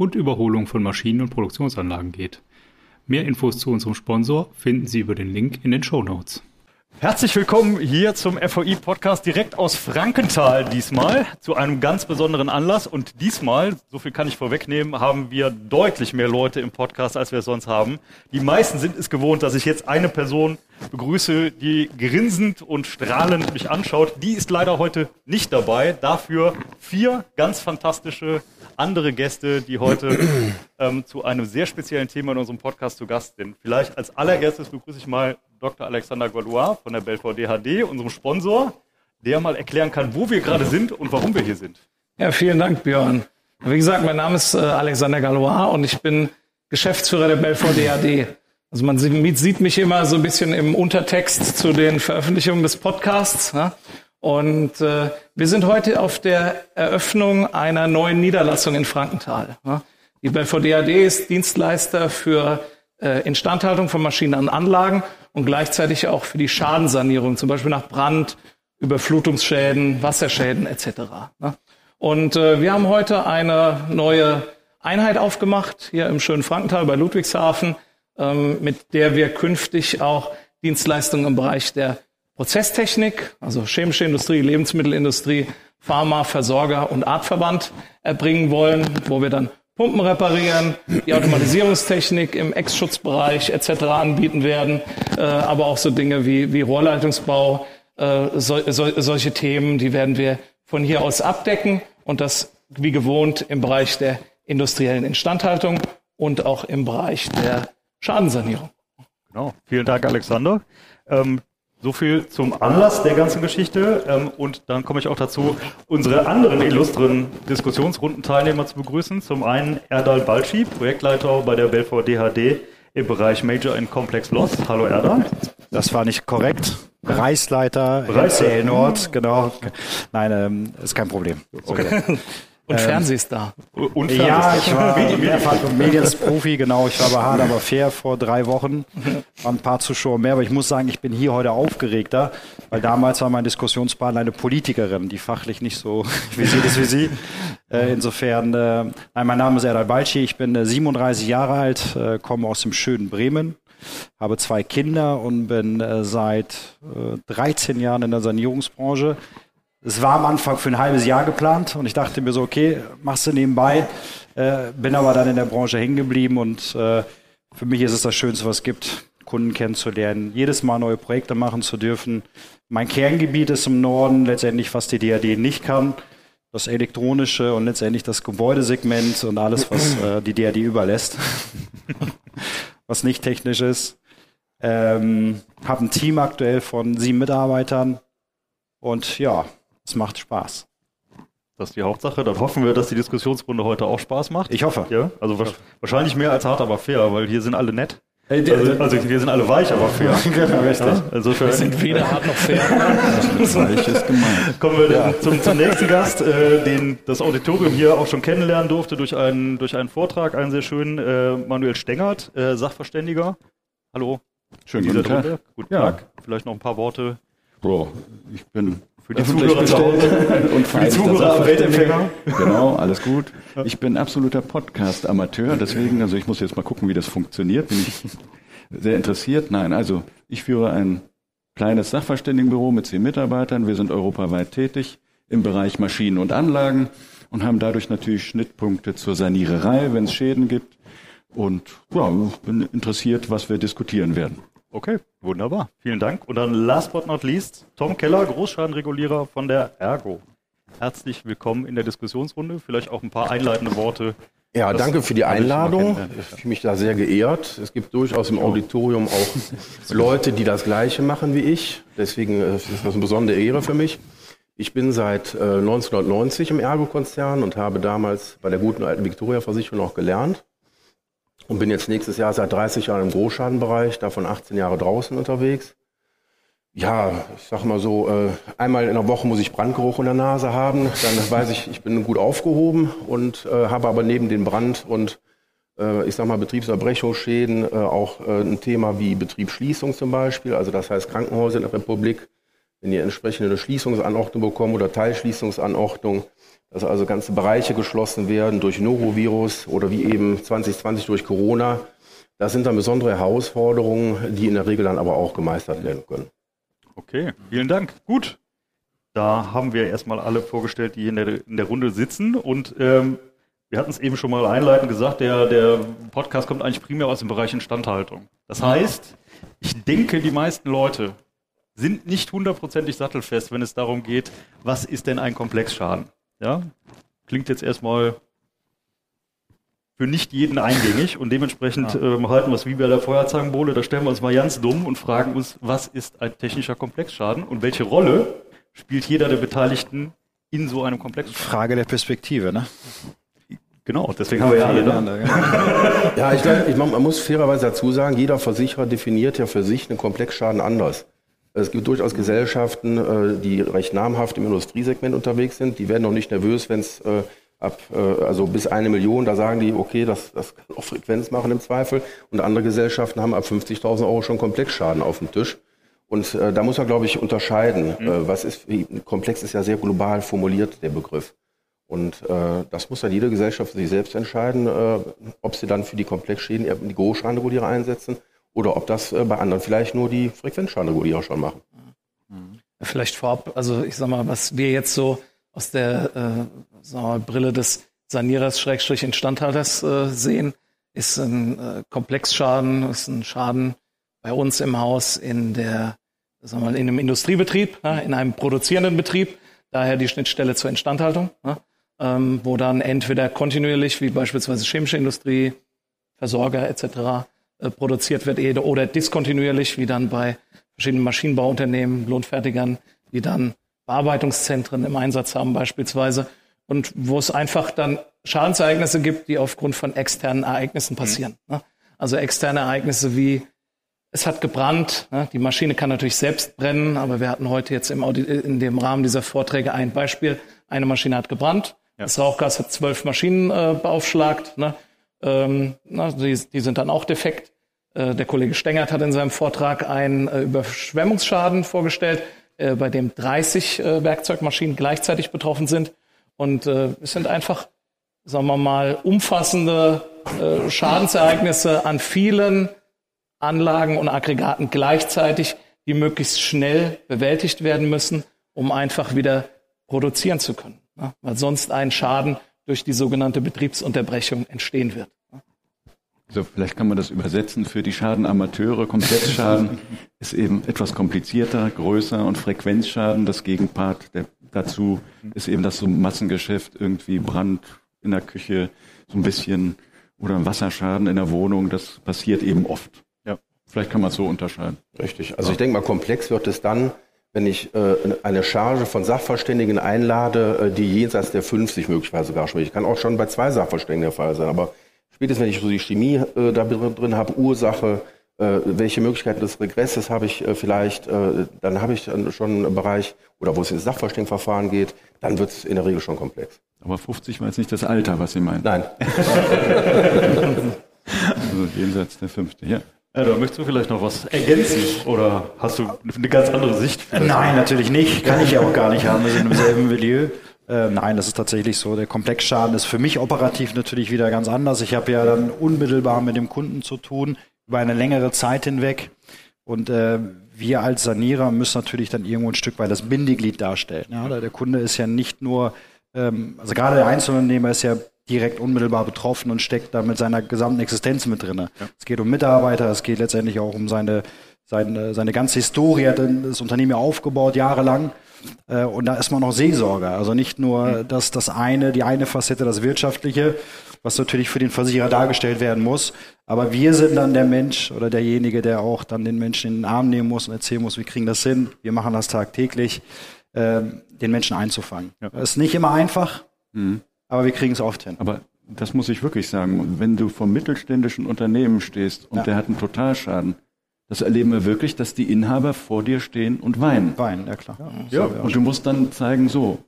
und Überholung von Maschinen und Produktionsanlagen geht. Mehr Infos zu unserem Sponsor finden Sie über den Link in den Show Notes. Herzlich willkommen hier zum FOI Podcast direkt aus Frankenthal diesmal zu einem ganz besonderen Anlass und diesmal, so viel kann ich vorwegnehmen, haben wir deutlich mehr Leute im Podcast, als wir es sonst haben. Die meisten sind es gewohnt, dass ich jetzt eine Person begrüße, die grinsend und strahlend mich anschaut. Die ist leider heute nicht dabei. Dafür vier ganz fantastische andere Gäste, die heute ähm, zu einem sehr speziellen Thema in unserem Podcast zu Gast sind. Vielleicht als allererstes begrüße ich mal Dr. Alexander Gaulois von der Belfort DHD, unserem Sponsor, der mal erklären kann, wo wir gerade sind und warum wir hier sind. Ja, vielen Dank, Björn. Wie gesagt, mein Name ist äh, Alexander Galois und ich bin Geschäftsführer der Belfort DHD. Also man sieht mich immer so ein bisschen im Untertext zu den Veröffentlichungen des Podcasts. Ja? Und äh, wir sind heute auf der Eröffnung einer neuen Niederlassung in Frankenthal. Ja? Die Belfort DHD ist Dienstleister für äh, Instandhaltung von Maschinen und Anlagen und gleichzeitig auch für die Schadensanierung, zum Beispiel nach Brand, Überflutungsschäden, Wasserschäden etc. Ne? Und äh, wir haben heute eine neue Einheit aufgemacht hier im schönen Frankenthal bei Ludwigshafen, ähm, mit der wir künftig auch Dienstleistungen im Bereich der Prozesstechnik, also chemische Industrie, Lebensmittelindustrie, Pharma, Versorger und Artverband erbringen wollen, wo wir dann Pumpen reparieren, die Automatisierungstechnik im Ex-Schutzbereich etc. anbieten werden, äh, aber auch so Dinge wie, wie Rohrleitungsbau, äh, so, so, solche Themen, die werden wir von hier aus abdecken und das wie gewohnt im Bereich der industriellen Instandhaltung und auch im Bereich der Schadensanierung. Genau, vielen Dank, Alexander. Ähm, so viel zum Anlass der ganzen Geschichte. Ähm, und dann komme ich auch dazu, unsere anderen illustren Diskussionsrundenteilnehmer zu begrüßen. Zum einen Erdal Balci, Projektleiter bei der Belfort DHD im Bereich Major and Complex Loss. Hallo Erdal. Das war nicht korrekt. Bereichsleiter, Bereichsleiter. Nord, genau. Nein, ähm, ist kein Problem. Okay. Und ähm, Fernsehstar. Und Fernsehstar. Ja, ich war mehrfach Mediensprofi, genau. Ich war bei Hard aber fair vor drei Wochen. Waren ein paar Zuschauer mehr, aber ich muss sagen, ich bin hier heute aufgeregter, weil damals war mein Diskussionspartner eine Politikerin, die fachlich nicht so visiert ist wie Sie. Äh, insofern, äh, nein, mein Name ist Erdal Balci, ich bin äh, 37 Jahre alt, äh, komme aus dem schönen Bremen habe zwei Kinder und bin äh, seit äh, 13 Jahren in der Sanierungsbranche. Es war am Anfang für ein halbes Jahr geplant und ich dachte mir so, okay, machst du nebenbei. Äh, bin aber dann in der Branche hängen geblieben und äh, für mich ist es das Schönste, was es gibt, Kunden kennenzulernen, jedes Mal neue Projekte machen zu dürfen. Mein Kerngebiet ist im Norden letztendlich, was die DAD nicht kann. Das elektronische und letztendlich das Gebäudesegment und alles, was äh, die DAD überlässt, was nicht technisch ist. Ähm, habe ein Team aktuell von sieben Mitarbeitern und ja, es macht Spaß. Das ist die Hauptsache. Dann hoffen wir, dass die Diskussionsrunde heute auch Spaß macht. Ich hoffe. Ja, also wahrscheinlich mehr als hart, aber fair, weil hier sind alle nett. Also, also wir sind alle weich, aber fair. genau, richtig. Ja, insofern. Wir sind weder hart noch fair. das weich ist gemein. Kommen wir ja. zum, zum nächsten Gast, äh, den das Auditorium hier auch schon kennenlernen durfte durch einen, durch einen Vortrag, einen sehr schönen, äh, Manuel Stengert, äh, Sachverständiger. Hallo. Schönen guten Tag. Guten Tag. Vielleicht noch ein paar Worte. Boah, ich bin für die Zuhörer zu und für die Zuhörer am Weltempfänger. Genau, alles gut. Ich bin absoluter Podcast-Amateur, deswegen, also ich muss jetzt mal gucken, wie das funktioniert. Bin ich sehr interessiert. Nein, also ich führe ein kleines Sachverständigenbüro mit zehn Mitarbeitern. Wir sind europaweit tätig im Bereich Maschinen und Anlagen und haben dadurch natürlich Schnittpunkte zur Saniererei, wenn es Schäden gibt. Und ja, bin interessiert, was wir diskutieren werden. Okay, wunderbar. Vielen Dank. Und dann last but not least, Tom Keller, Großschadenregulierer von der Ergo. Herzlich willkommen in der Diskussionsrunde. Vielleicht auch ein paar einleitende Worte. Ja, danke für die Einladung. Ich fühle mich da sehr geehrt. Es gibt durchaus im Auditorium auch Leute, die das Gleiche machen wie ich. Deswegen ist das eine besondere Ehre für mich. Ich bin seit äh, 1990 im Ergo-Konzern und habe damals bei der guten alten Victoria-Versicherung auch gelernt und bin jetzt nächstes Jahr seit 30 Jahren im Großschadenbereich, davon 18 Jahre draußen unterwegs. Ja, ich sag mal so, äh, einmal in der Woche muss ich Brandgeruch in der Nase haben, dann weiß ich, ich bin gut aufgehoben und äh, habe aber neben den Brand und äh, ich sag mal Betriebserbrechungsschäden auch ein Thema wie Betriebsschließung zum Beispiel, also das heißt Krankenhäuser in der Republik, wenn ihr entsprechende Schließungsanordnung bekommen oder Teilschließungsanordnung, dass also ganze Bereiche geschlossen werden durch Norovirus oder wie eben 2020 durch Corona. Das sind dann besondere Herausforderungen, die in der Regel dann aber auch gemeistert werden können. Okay, vielen Dank. Gut. Da haben wir erstmal alle vorgestellt, die in der, in der Runde sitzen. Und ähm, wir hatten es eben schon mal einleitend gesagt, der, der Podcast kommt eigentlich primär aus dem Bereich Instandhaltung. Das heißt, ich denke, die meisten Leute sind nicht hundertprozentig sattelfest, wenn es darum geht, was ist denn ein Komplexschaden? Ja, klingt jetzt erstmal für nicht jeden eingängig und dementsprechend ja. ähm, halten wir es wie bei der Feuerzangenbowle, da stellen wir uns mal ganz dumm und fragen uns, was ist ein technischer Komplexschaden und welche Rolle spielt jeder der Beteiligten in so einem Komplexschaden? Frage der Perspektive, ne? Genau, deswegen haben wir ja alle da. Ja, ich glaube, man muss fairerweise dazu sagen, jeder Versicherer definiert ja für sich einen Komplexschaden anders. Es gibt durchaus Gesellschaften, äh, die recht namhaft im Industriesegment unterwegs sind. Die werden auch nicht nervös, wenn es äh, ab, äh, also bis eine Million, da sagen die, okay, das, das kann auch Frequenz machen im Zweifel. Und andere Gesellschaften haben ab 50.000 Euro schon Komplexschaden auf dem Tisch. Und da muss man, glaube ich, unterscheiden. Mhm. Was ist, komplex ist ja sehr global formuliert, der Begriff. Und äh, das muss dann jede Gesellschaft für sich selbst entscheiden, äh, ob sie dann für die Komplexschäden die Großschadenregulierer einsetzen oder ob das äh, bei anderen vielleicht nur die Frequenzschadenregulierer schon machen. Vielleicht vorab, also ich sag mal, was wir jetzt so aus der äh, mal, Brille des Sanierers Schrägstrich Instandhalters äh, sehen, ist ein äh, Komplexschaden, ist ein Schaden bei uns im Haus in der, sagen wir mal, in einem Industriebetrieb, ne, in einem produzierenden Betrieb, daher die Schnittstelle zur Instandhaltung, ne, ähm, wo dann entweder kontinuierlich, wie beispielsweise chemische Industrie, Versorger etc. Äh, produziert wird, oder diskontinuierlich, wie dann bei verschiedenen Maschinenbauunternehmen, Lohnfertigern, die dann Bearbeitungszentren im Einsatz haben beispielsweise und wo es einfach dann Schadensereignisse gibt, die aufgrund von externen Ereignissen passieren. Mhm. Also externe Ereignisse wie es hat gebrannt, ne? die Maschine kann natürlich selbst brennen, aber wir hatten heute jetzt im Audi in dem Rahmen dieser Vorträge ein Beispiel. Eine Maschine hat gebrannt, ja. das Rauchgas hat zwölf Maschinen äh, beaufschlagt, ne? Ähm, na, die, die sind dann auch defekt. Äh, der Kollege Stengert hat in seinem Vortrag einen äh, Überschwemmungsschaden vorgestellt. Äh, bei dem 30 äh, Werkzeugmaschinen gleichzeitig betroffen sind. Und äh, es sind einfach, sagen wir mal, umfassende äh, Schadensereignisse an vielen Anlagen und Aggregaten gleichzeitig, die möglichst schnell bewältigt werden müssen, um einfach wieder produzieren zu können. Ja? Weil sonst ein Schaden durch die sogenannte Betriebsunterbrechung entstehen wird. So, vielleicht kann man das übersetzen für die Schadenamateure. Komplettschaden ist eben etwas komplizierter, größer und Frequenzschaden, das Gegenpart der, dazu ist eben das so Massengeschäft, irgendwie Brand in der Küche, so ein bisschen oder ein Wasserschaden in der Wohnung, das passiert eben oft. Ja, vielleicht kann man es so unterscheiden. Richtig. Also ja. ich denke mal, komplex wird es dann, wenn ich äh, eine Charge von Sachverständigen einlade, äh, die jenseits der 50 möglicherweise sogar spricht. Ich kann auch schon bei zwei Sachverständigen der Fall sein, aber spätestens wenn ich so die Chemie äh, da drin habe, Ursache, äh, welche Möglichkeiten des Regresses habe ich äh, vielleicht, äh, dann habe ich dann schon einen Bereich, oder wo es ins Sachverständigenverfahren geht, dann wird es in der Regel schon komplex. Aber 50 war jetzt nicht das Alter, was Sie meinen. Nein. also jenseits der fünfte, ja. Ja, da möchtest du vielleicht noch was ergänzen oder hast du eine ganz andere Sicht? Nein, natürlich nicht. Kann ich ja auch gar nicht haben. Wir sind im selben Milieu. Äh, nein, das ist tatsächlich so. Der Komplexschaden ist für mich operativ natürlich wieder ganz anders. Ich habe ja dann unmittelbar mit dem Kunden zu tun über eine längere Zeit hinweg. Und äh, wir als Sanierer müssen natürlich dann irgendwo ein Stück weit das Bindeglied darstellen. Ja? Der Kunde ist ja nicht nur, ähm, also gerade der Einzelunternehmer ist ja direkt unmittelbar betroffen und steckt da mit seiner gesamten Existenz mit drin. Ja. Es geht um Mitarbeiter, es geht letztendlich auch um seine, seine, seine ganze Historie, hat das Unternehmen ja aufgebaut, jahrelang. Äh, und da ist man noch Seelsorger. Also nicht nur das, das eine, die eine Facette, das Wirtschaftliche, was natürlich für den Versicherer dargestellt werden muss. Aber wir sind dann der Mensch oder derjenige, der auch dann den Menschen in den Arm nehmen muss und erzählen muss, wir kriegen das hin, wir machen das tagtäglich. äh, den Menschen einzufangen. Ja. Das ist nicht immer einfach, mhm. Aber wir kriegen es oft hin. Aber das muss ich wirklich sagen. Wenn du vor mittelständischen Unternehmen stehst und ja. der hat einen Totalschaden, das erleben wir wirklich, dass die Inhaber vor dir stehen und weinen. Weinen, ja klar. Ja, ja und du musst dann zeigen, so,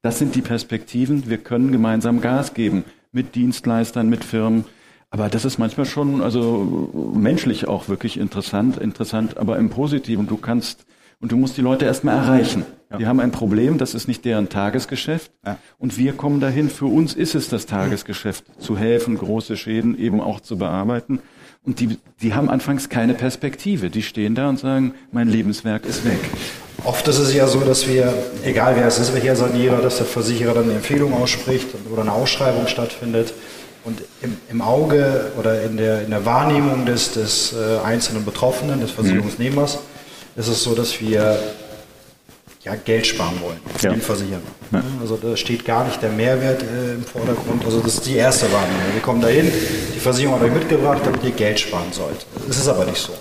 das sind die Perspektiven, wir können gemeinsam Gas geben mit Dienstleistern, mit Firmen. Aber das ist manchmal schon, also menschlich auch wirklich interessant, interessant, aber im Positiven. Du kannst und du musst die Leute erstmal erreichen. Ja. Die haben ein Problem, das ist nicht deren Tagesgeschäft. Ja. Und wir kommen dahin, für uns ist es das Tagesgeschäft, zu helfen, große Schäden eben auch zu bearbeiten. Und die, die haben anfangs keine Perspektive. Die stehen da und sagen, mein Lebenswerk ist weg. Oft ist es ja so, dass wir, egal wer es ist, welcher Sanierer, dass der Versicherer dann eine Empfehlung ausspricht oder eine Ausschreibung stattfindet. Und im, im Auge oder in der, in der Wahrnehmung des, des äh, einzelnen Betroffenen, des Versicherungsnehmers, mhm ist es so, dass wir ja, Geld sparen wollen, ja. den Versichern. Ja. Also da steht gar nicht der Mehrwert äh, im Vordergrund. Also das ist die erste Wahrnehmung. Wir kommen dahin, die Versicherung hat euch mitgebracht, damit ihr Geld sparen sollt. Das ist aber nicht so.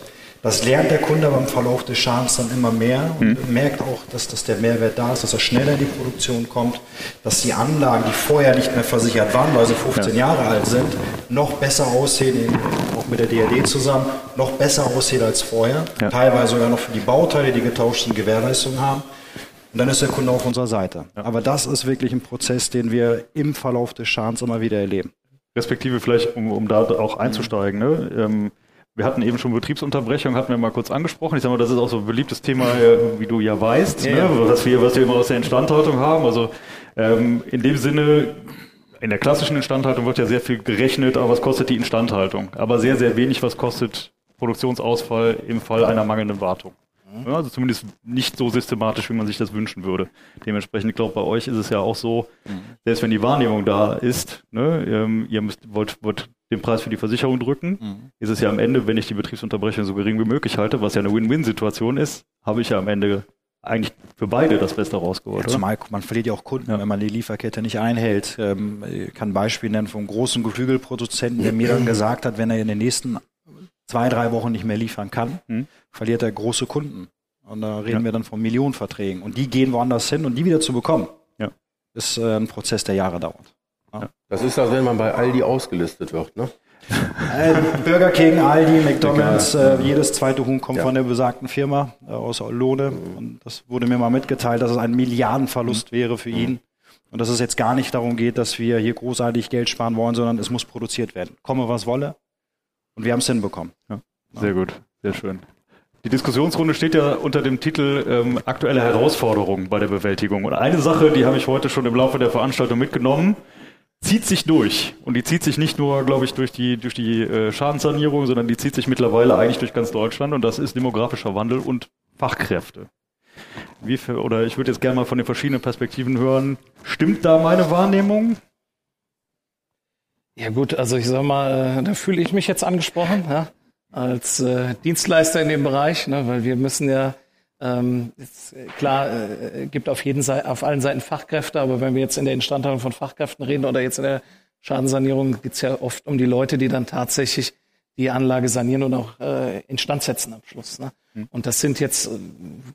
Das lernt der Kunde beim Verlauf des Schadens dann immer mehr und mhm. merkt auch, dass, dass der Mehrwert da ist, dass er schneller in die Produktion kommt, dass die Anlagen, die vorher nicht mehr versichert waren, weil sie 15 ja. Jahre alt sind, noch besser aussehen, auch mit der DRD zusammen, noch besser aussehen als vorher. Ja. Teilweise sogar noch für die Bauteile, die getauscht sind, Gewährleistung haben. Und dann ist der Kunde auf unserer Seite. Ja. Aber das ist wirklich ein Prozess, den wir im Verlauf des Schadens immer wieder erleben. Respektive vielleicht, um, um da auch einzusteigen, ne? Ähm, wir hatten eben schon Betriebsunterbrechung, hatten wir mal kurz angesprochen. Ich sage mal, das ist auch so ein beliebtes Thema, äh, wie du ja weißt, ja, ne? was, wir, was wir immer aus der Instandhaltung haben. Also ähm, in dem Sinne, in der klassischen Instandhaltung wird ja sehr viel gerechnet, aber was kostet die Instandhaltung? Aber sehr, sehr wenig, was kostet Produktionsausfall im Fall einer mangelnden Wartung. Ja, also zumindest nicht so systematisch, wie man sich das wünschen würde. Dementsprechend, ich glaube, bei euch ist es ja auch so, selbst wenn die Wahrnehmung da ist, ne, ähm, ihr müsst, wollt, wollt den Preis für die Versicherung drücken, mhm. ist es ja am Ende, wenn ich die Betriebsunterbrechung so gering wie möglich halte, was ja eine Win-Win-Situation ist, habe ich ja am Ende eigentlich für beide das Beste rausgeholt. Ja, zumal man verliert ja auch Kunden, ja. wenn man die Lieferkette nicht einhält. Ähm, ich kann ein Beispiel nennen vom großen Geflügelproduzenten, der mir dann gesagt hat, wenn er in den nächsten zwei, drei Wochen nicht mehr liefern kann, mhm. verliert er große Kunden. Und da reden ja. wir dann von Millionenverträgen. Und die gehen woanders hin und die wieder zu bekommen, ja. ist äh, ein Prozess, der Jahre dauert. Ja. Das ist das, wenn man bei Aldi ausgelistet wird, ne? Äh, Burger King, Aldi, McDonalds, äh, jedes zweite Huhn kommt ja. von der besagten Firma äh, aus Lohne. Und das wurde mir mal mitgeteilt, dass es ein Milliardenverlust mhm. wäre für ihn. Mhm. Und dass es jetzt gar nicht darum geht, dass wir hier großartig Geld sparen wollen, sondern es muss produziert werden. Komme, was wolle. Und wir haben es hinbekommen. Ja. Sehr gut, sehr schön. Die Diskussionsrunde steht ja unter dem Titel ähm, aktuelle Herausforderungen bei der Bewältigung. Und eine Sache, die habe ich heute schon im Laufe der Veranstaltung mitgenommen, zieht sich durch. Und die zieht sich nicht nur, glaube ich, durch die, durch die äh, Schadenssanierung, sondern die zieht sich mittlerweile eigentlich durch ganz Deutschland. Und das ist demografischer Wandel und Fachkräfte. Wie für, oder ich würde jetzt gerne mal von den verschiedenen Perspektiven hören. Stimmt da meine Wahrnehmung? Ja gut, also ich sag mal, äh, da fühle ich mich jetzt angesprochen. Ja? als äh, Dienstleister in dem Bereich, ne, weil wir müssen ja ähm, jetzt, äh, klar, äh, gibt auf jeden Seite, auf allen Seiten Fachkräfte, aber wenn wir jetzt in der Instandhaltung von Fachkräften reden oder jetzt in der Schadensanierung, geht's ja oft um die Leute, die dann tatsächlich die Anlage sanieren und auch äh, instand setzen am Schluss. Ne? Mhm. Und das sind jetzt äh,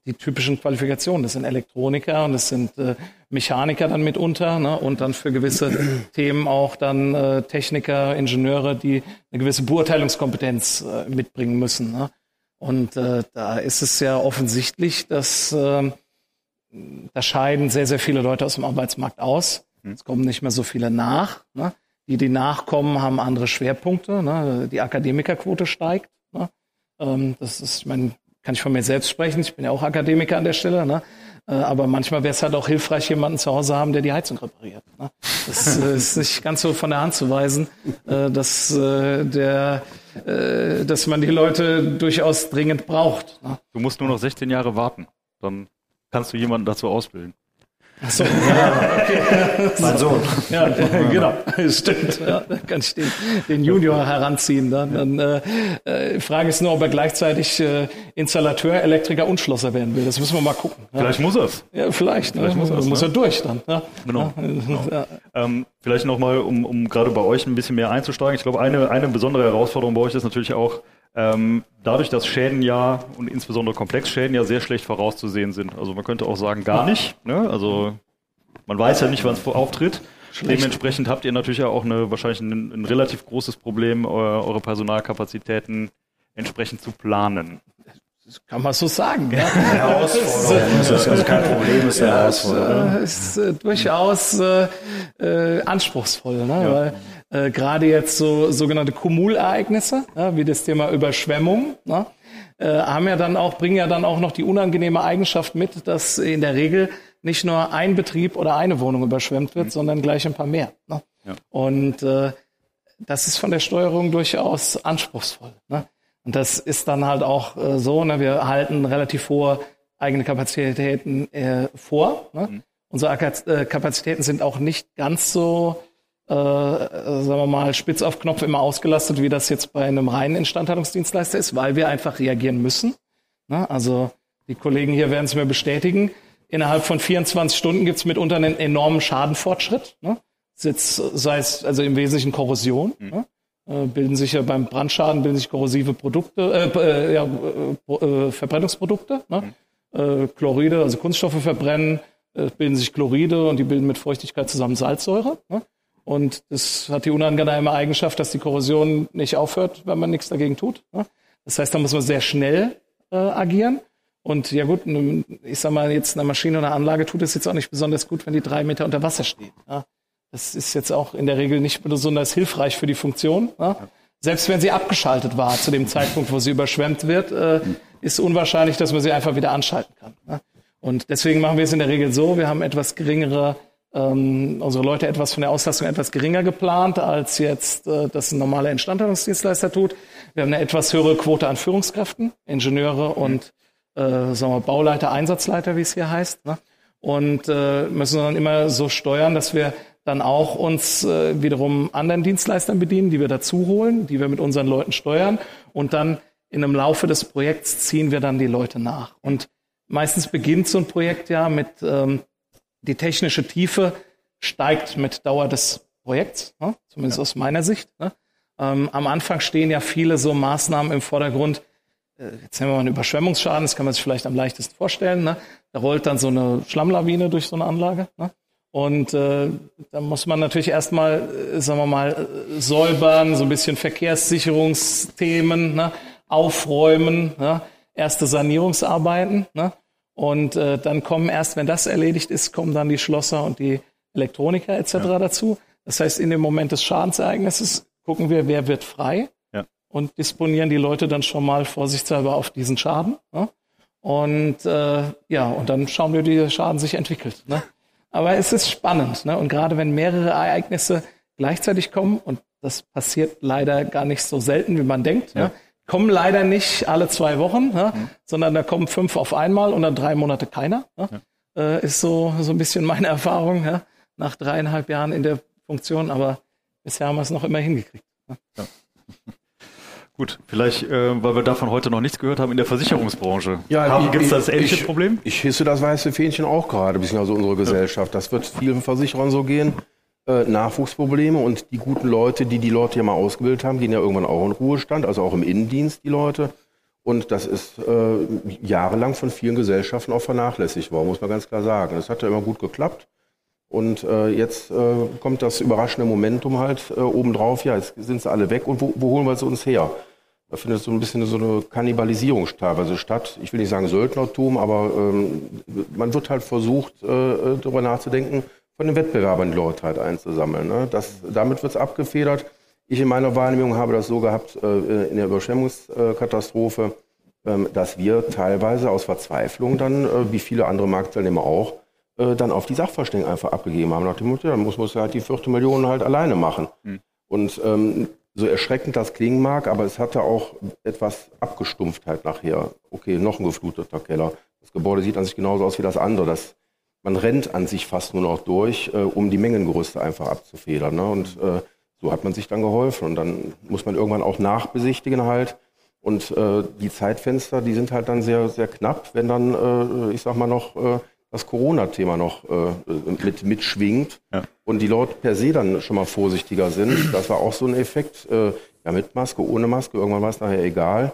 die typischen Qualifikationen. Das sind Elektroniker und das sind äh, Mechaniker dann mitunter ne? und dann für gewisse Themen auch dann äh, Techniker, Ingenieure, die eine gewisse Beurteilungskompetenz äh, mitbringen müssen. Ne? Und äh, da ist es ja offensichtlich, dass äh, da scheiden sehr, sehr viele Leute aus dem Arbeitsmarkt aus. Mhm. Es kommen nicht mehr so viele nach. Ne? Die, die nachkommen, haben andere Schwerpunkte. Ne? Die Akademikerquote steigt. Ne? Ähm, das ist, ich meine, kann ich von mir selbst sprechen. Ich bin ja auch Akademiker an der Stelle. Ne? Äh, aber manchmal wäre es halt auch hilfreich, jemanden zu Hause haben, der die Heizung repariert. Ne? Das äh, ist nicht ganz so von der Hand zu weisen, äh, dass, äh, der, äh, dass man die Leute durchaus dringend braucht. Ne? Du musst nur noch 16 Jahre warten. Dann kannst du jemanden dazu ausbilden. Ach so, ja, okay. mein Sohn. Ja, genau, stimmt. Ja, da kann ich den, den Junior heranziehen. Dann, dann äh, äh, Frage ist nur, ob er gleichzeitig äh, Installateur, Elektriker und Schlosser werden will. Das müssen wir mal gucken. Ja. Vielleicht muss er es. Ja, vielleicht. vielleicht ne? muss, er's, muss er durch dann. Ja. Genau. genau. Ja. Ähm, vielleicht nochmal, um, um gerade bei euch ein bisschen mehr einzusteigen. Ich glaube, eine, eine besondere Herausforderung bei euch ist natürlich auch, Ähm, dadurch, dass Schäden ja und insbesondere Komplexschäden ja sehr schlecht vorauszusehen sind. Also man könnte auch sagen, gar nicht. Ne? Also man weiß ja nicht, wann es auftritt. Schlecht. Dementsprechend habt ihr natürlich ja auch eine, wahrscheinlich ein, ein relativ großes Problem, eure Personalkapazitäten entsprechend zu planen. Das kann man so sagen. Ja. Herausforderung. Das ist also kein Problem, ist eine Herausforderung. Äh, ist äh, durchaus äh, äh, anspruchsvoll, ne? Ja. weil äh, gerade jetzt so sogenannte Kumulereignisse, ja, wie das Thema Überschwemmung, ne? äh, haben ja dann auch bringen ja dann auch noch die unangenehme Eigenschaft mit, dass in der Regel nicht nur ein Betrieb oder eine Wohnung überschwemmt wird, mhm. sondern gleich ein paar mehr. Ne? Ja. Und äh, das ist von der Steuerung durchaus anspruchsvoll. Ne? Und das ist dann halt auch äh, so, ne, wir halten relativ hohe eigene Kapazitäten äh, vor. Ne? Mhm. Unsere äh, Kapazitäten sind auch nicht ganz so, äh, sagen wir mal, spitz auf Knopf immer ausgelastet, wie das jetzt bei einem reinen Instandhaltungsdienstleister ist, weil wir einfach reagieren müssen. Ne? Also die Kollegen hier werden es mir bestätigen. Innerhalb von 24 Stunden gibt es mitunter einen enormen Schadenfortschritt. Ne? Jetzt, sei es also im Wesentlichen Korrosion. Mhm. Ne? Äh, bilden sich ja beim Brandschaden bilden sich korrosive Produkte, äh, äh ja, äh, Verbrennungsprodukte, ne? Mhm. Chloride, also Kunststoffe verbrennen, bilden sich Chloride und die bilden mit Feuchtigkeit zusammen Salzsäure. Ne? Und das hat die unangenehme Eigenschaft, dass die Korrosion nicht aufhört, wenn man nichts dagegen tut. Ne? Das heißt, da muss man sehr schnell äh, agieren. Und ja gut, ich sag mal, jetzt eine Maschine oder Anlage tut es jetzt auch nicht besonders gut, wenn die drei Meter unter Wasser steht. Ja? Das ist jetzt auch in der Regel nicht besonders hilfreich für die Funktion. Ne? Selbst wenn sie abgeschaltet war zu dem Zeitpunkt, wo sie überschwemmt wird, äh, ist unwahrscheinlich, dass man sie einfach wieder anschalten kann. Ne? Und deswegen machen wir es in der Regel so, wir haben etwas geringere, ähm, unsere Leute etwas von der Auslastung etwas geringer geplant, als jetzt äh, das ein normaler Instandhaltungsdienstleister tut. Wir haben eine etwas höhere Quote an Führungskräften, Ingenieure und äh, sagen wir, Bauleiter, Einsatzleiter, wie es hier heißt. Ne? Und äh, müssen dann immer so steuern, dass wir dann auch uns äh, wiederum anderen Dienstleistern bedienen, die wir dazu holen, die wir mit unseren Leuten steuern und dann in einem Laufe des Projekts ziehen wir dann die Leute nach. Und meistens beginnt so ein Projekt ja mit ähm, die technische Tiefe steigt mit Dauer des Projekts, ne? zumindest ja. aus meiner Sicht. Ne? Ähm, am Anfang stehen ja viele so Maßnahmen im Vordergrund. Äh, jetzt nehmen wir mal einen Überschwemmungsschaden, das kann man sich vielleicht am leichtesten vorstellen. Ne? Da rollt dann so eine Schlammlawine durch so eine Anlage. Ne? Und äh, da muss man natürlich erstmal, äh, sagen wir mal, äh, säubern, so ein bisschen Verkehrssicherungsthemen ne, aufräumen, ne, erste Sanierungsarbeiten. Und äh, dann kommen erst, wenn das erledigt ist, kommen dann die Schlosser und die Elektroniker etc. Ja. dazu. Das heißt, in dem Moment des Schadensereignisses gucken wir, wer wird frei ja. und disponieren die Leute dann schon mal vorsichtshalber auf diesen Schaden. Ne? Und äh, ja, und dann schauen wir, wie der Schaden sich entwickelt. Ne? Aber es ist spannend. Ne? Und gerade wenn mehrere Ereignisse gleichzeitig kommen, und das passiert leider gar nicht so selten, wie man denkt, ja. ne? Kommen leider nicht alle zwei Wochen, ne? mhm. sondern da kommen fünf auf einmal und dann drei Monate keiner. Ne? Ja. Äh, ist so, so ein bisschen meine Erfahrung ja? nach dreieinhalb Jahren in der Funktion, aber bisher haben wir es noch immer hingekriegt. Ja. Gut, vielleicht, äh, weil wir davon heute noch nichts gehört haben, in der Versicherungsbranche. Ja, gibt es das ähnliche ich, Problem? Ich hisse das weiße Fähnchen auch gerade, beziehungsweise unsere Gesellschaft. Das wird vielen Versicherern so gehen. Äh, Nachwuchsprobleme und die guten Leute, die die Leute ja mal ausgebildet haben, gehen ja irgendwann auch in Ruhestand, also auch im Innendienst die Leute. Und das ist äh, jahrelang von vielen Gesellschaften auch vernachlässigt worden, muss man ganz klar sagen. Das hat ja immer gut geklappt. Und äh, jetzt äh, kommt das überraschende Momentum halt äh, obendrauf. Ja, jetzt sind sie alle weg und wo, wo holen wir sie uns her? Da findet so ein bisschen so eine Kannibalisierung teilweise statt. Ich will nicht sagen Söldnertum, aber ähm, man wird halt versucht, äh, darüber nachzudenken, von den Wettbewerbern die Leute halt einzusammeln. Ne? Das, damit wird es abgefedert. Ich in meiner Wahrnehmung habe das so gehabt äh, in der Überschwemmungskatastrophe, äh, dass wir teilweise aus Verzweiflung dann, äh, wie viele andere Marktteilnehmer auch, äh, dann auf die Sachverständigen einfach abgegeben haben. Nach dem Motto, dann muss man halt die vierte Million halt alleine machen. Hm. Und ähm, so erschreckend das klingen mag, aber es hatte auch etwas Abgestumpftheit nachher. Okay, noch ein gefluteter Keller. Das Gebäude sieht an sich genauso aus wie das andere. Das, man rennt an sich fast nur noch durch, äh, um die Mengengerüste einfach abzufedern. Ne? Und äh, so hat man sich dann geholfen. Und dann muss man irgendwann auch nachbesichtigen halt. Und äh, die Zeitfenster, die sind halt dann sehr, sehr knapp, wenn dann, äh, ich sag mal noch, äh, das Corona-Thema noch äh, mit mitschwingt ja. und die Leute per se dann schon mal vorsichtiger sind. Das war auch so ein Effekt. Äh, Ja, mit Maske, ohne Maske, irgendwann war es nachher egal.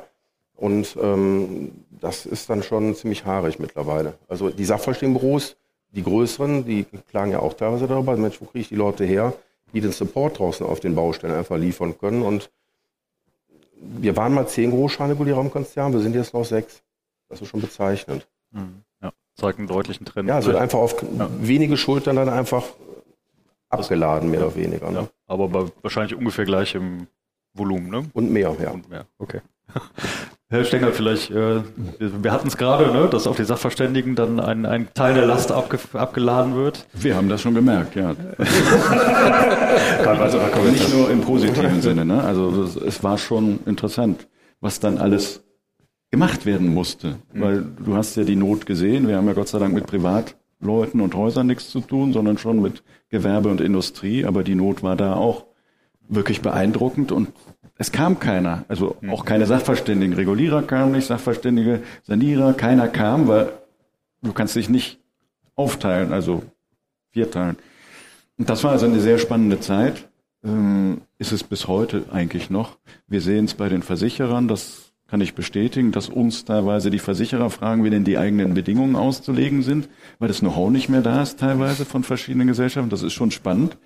Und ähm, das ist dann schon ziemlich haarig mittlerweile. Also die Sachverständigenbüros, die größeren, die klagen ja auch teilweise darüber, Mensch, wo kriege ich die Leute her, die den Support draußen auf den Baustellen einfach liefern können. Und wir waren mal zehn Großscharnregulierer im Konzern, wir sind jetzt noch sechs. Das ist schon bezeichnend. Ja, zeigt einen deutlichen Trend. Ja, es wird einfach auf wenige Schultern dann einfach abgeladen, mehr oder weniger. Ne? Ja, aber bei wahrscheinlich ungefähr gleichem Volumen, ne? Und mehr, ja. Und mehr. Okay. Herr Stenger, vielleicht, äh, wir, hatten es gerade, ne, dass auf die Sachverständigen dann ein, ein Teil der Last abge, abgeladen wird. Wir haben das schon gemerkt, ja. also nicht nur im positiven Sinne, ne? Also es, es war schon interessant, was dann alles gemacht werden musste. Weil du hast ja die Not gesehen. Wir haben ja Gott sei Dank mit Privatleuten und Häusern nichts zu tun, sondern schon mit Gewerbe und Industrie. Aber die Not war da auch wirklich beeindruckend und es kam keiner. Also auch keine Sachverständigen. Regulierer kamen nicht, Sachverständige, Sanierer, keiner kam, weil du kannst dich nicht aufteilen, also vierteilen. Und das war also eine sehr spannende Zeit. Ähm, ist es bis heute eigentlich noch. Wir sehen es bei den Versicherern, das kann ich bestätigen, dass uns teilweise die Versicherer fragen, wie denn die eigenen Bedingungen auszulegen sind, weil das Know-how nicht mehr da ist teilweise von verschiedenen Gesellschaften. Das ist schon spannend.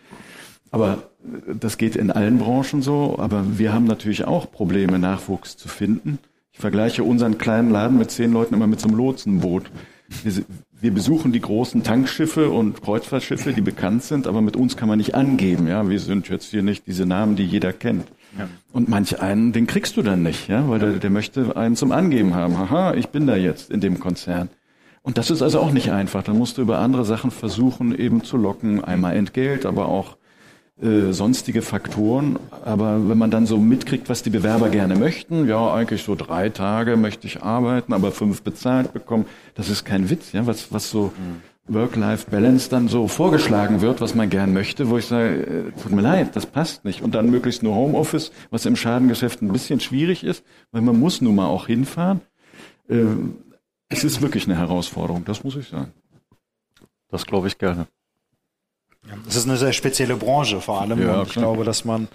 Aber das geht in allen Branchen so. Aber wir haben natürlich auch Probleme, Nachwuchs zu finden. Ich vergleiche unseren kleinen Laden mit zehn Leuten immer mit so einem Lotsenboot. Wir, wir besuchen die großen Tankschiffe und Kreuzfahrtschiffe, die bekannt sind, aber mit uns kann man nicht angeben. Ja, wir sind jetzt hier nicht diese Namen, die jeder kennt. Ja. Und manch einen, den kriegst du dann nicht, ja, weil ja. Der, der möchte einen zum Angeben haben. Haha, ich bin da jetzt in dem Konzern. Und das ist also auch nicht einfach. Da musst du über andere Sachen versuchen, eben zu locken. Einmal Entgelt, aber auch äh, sonstige Faktoren. Aber wenn man dann so mitkriegt, was die Bewerber gerne möchten, ja, eigentlich so drei Tage möchte ich arbeiten, aber fünf bezahlt bekommen, das ist kein Witz, ja, was, was so mhm. Work-Life-Balance dann so vorgeschlagen wird, was man gern möchte, wo ich sage, äh, tut mir leid, das passt nicht. Und dann möglichst nur Homeoffice, was im Schadengeschäft ein bisschen schwierig ist, weil man muss nun mal auch hinfahren. Äh, es ist wirklich eine Herausforderung, das muss ich sagen. Das glaube ich gerne. Es ist eine sehr spezielle Branche vor allem. Ja, und ich glaube, dass man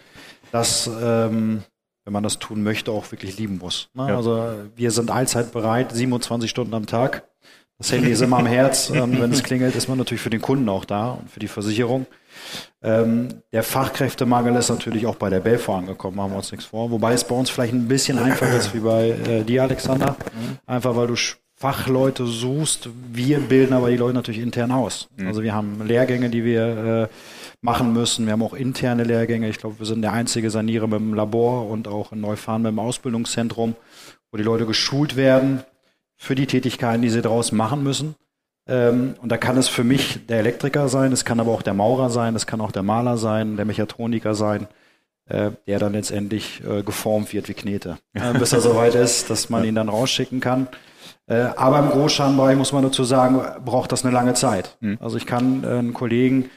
das, ähm, wenn man das tun möchte, auch wirklich lieben muss. Ne? Ja. Also wir sind allzeit bereit, 27 Stunden am Tag. Das Handy ist immer am Herz. Ähm, wenn es klingelt, ist man natürlich für den Kunden auch da und für die Versicherung. Ähm, der Fachkräftemangel ist natürlich auch bei der Belfor angekommen, machen wir uns nichts vor. Wobei es bei uns vielleicht ein bisschen einfacher ist wie bei äh, dir, Alexander. Mhm. Einfach weil du Fachleute suchst. Wir bilden aber die Leute natürlich intern aus. Mhm. Also wir haben Lehrgänge, die wir äh, machen müssen. Wir haben auch interne Lehrgänge. Ich glaube, wir sind der einzige Sanierer mit dem Labor und auch in Neufahren mit dem Ausbildungszentrum, wo die Leute geschult werden für die Tätigkeiten, die sie draußen machen müssen. Ähm, und da kann es für mich der Elektriker sein, es kann aber auch der Maurer sein, es kann auch der Maler sein, der Mechatroniker sein, äh, der dann letztendlich äh, geformt wird wie Knete, äh, bis er soweit ist, dass man ihn dann rausschicken kann. Äh, aber im Großschadenbereich muss man dazu sagen, braucht das eine lange Zeit. Mhm. Also ich kann äh, einen Kollegen,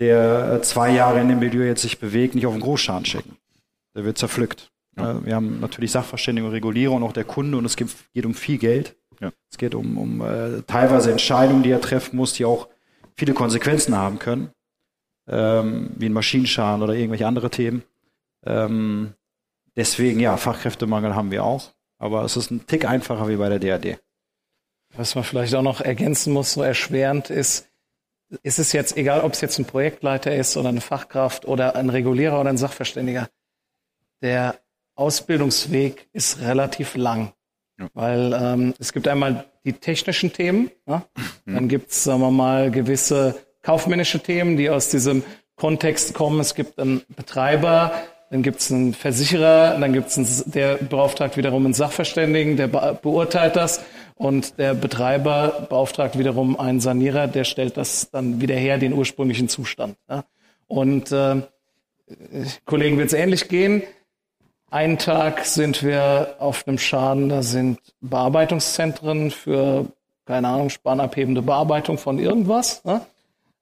der äh, zwei Jahre in dem Milieu jetzt sich bewegt, nicht auf den Großschaden schicken. Der wird zerpflückt. Ja. Wir haben natürlich Sachverständige und Regulierer und auch der Kunde und es geht, geht um viel Geld. Ja. Es geht um, um äh, teilweise Entscheidungen, die er treffen muss, die auch viele Konsequenzen haben können, ähm, wie ein Maschinenschaden oder irgendwelche andere Themen. Ähm, deswegen, ja, Fachkräftemangel haben wir auch. Aber es ist ein Tick einfacher wie bei der DAD. Was man vielleicht auch noch ergänzen muss, so erschwerend ist, ist es jetzt egal, ob es jetzt ein Projektleiter ist oder eine Fachkraft oder ein Regulierer oder ein Sachverständiger. Der Ausbildungsweg ist relativ lang. Ja. Weil ähm, es gibt einmal die technischen Themen, ja? Mhm. dann gibt es, sagen wir mal, gewisse kaufmännische Themen, die aus diesem Kontext kommen. Es gibt einen Betreiber, dann gibt es einen Versicherer, dann gibt es der beauftragt wiederum einen Sachverständigen, der beurteilt das und der Betreiber beauftragt wiederum einen Sanierer, der stellt das dann wieder her, den ursprünglichen Zustand. Ja. Und äh, Kollegen wird es ähnlich gehen. Einen Tag sind wir auf einem Schaden, da sind Bearbeitungszentren für, keine Ahnung, spanabhebende Bearbeitung von irgendwas. Ja.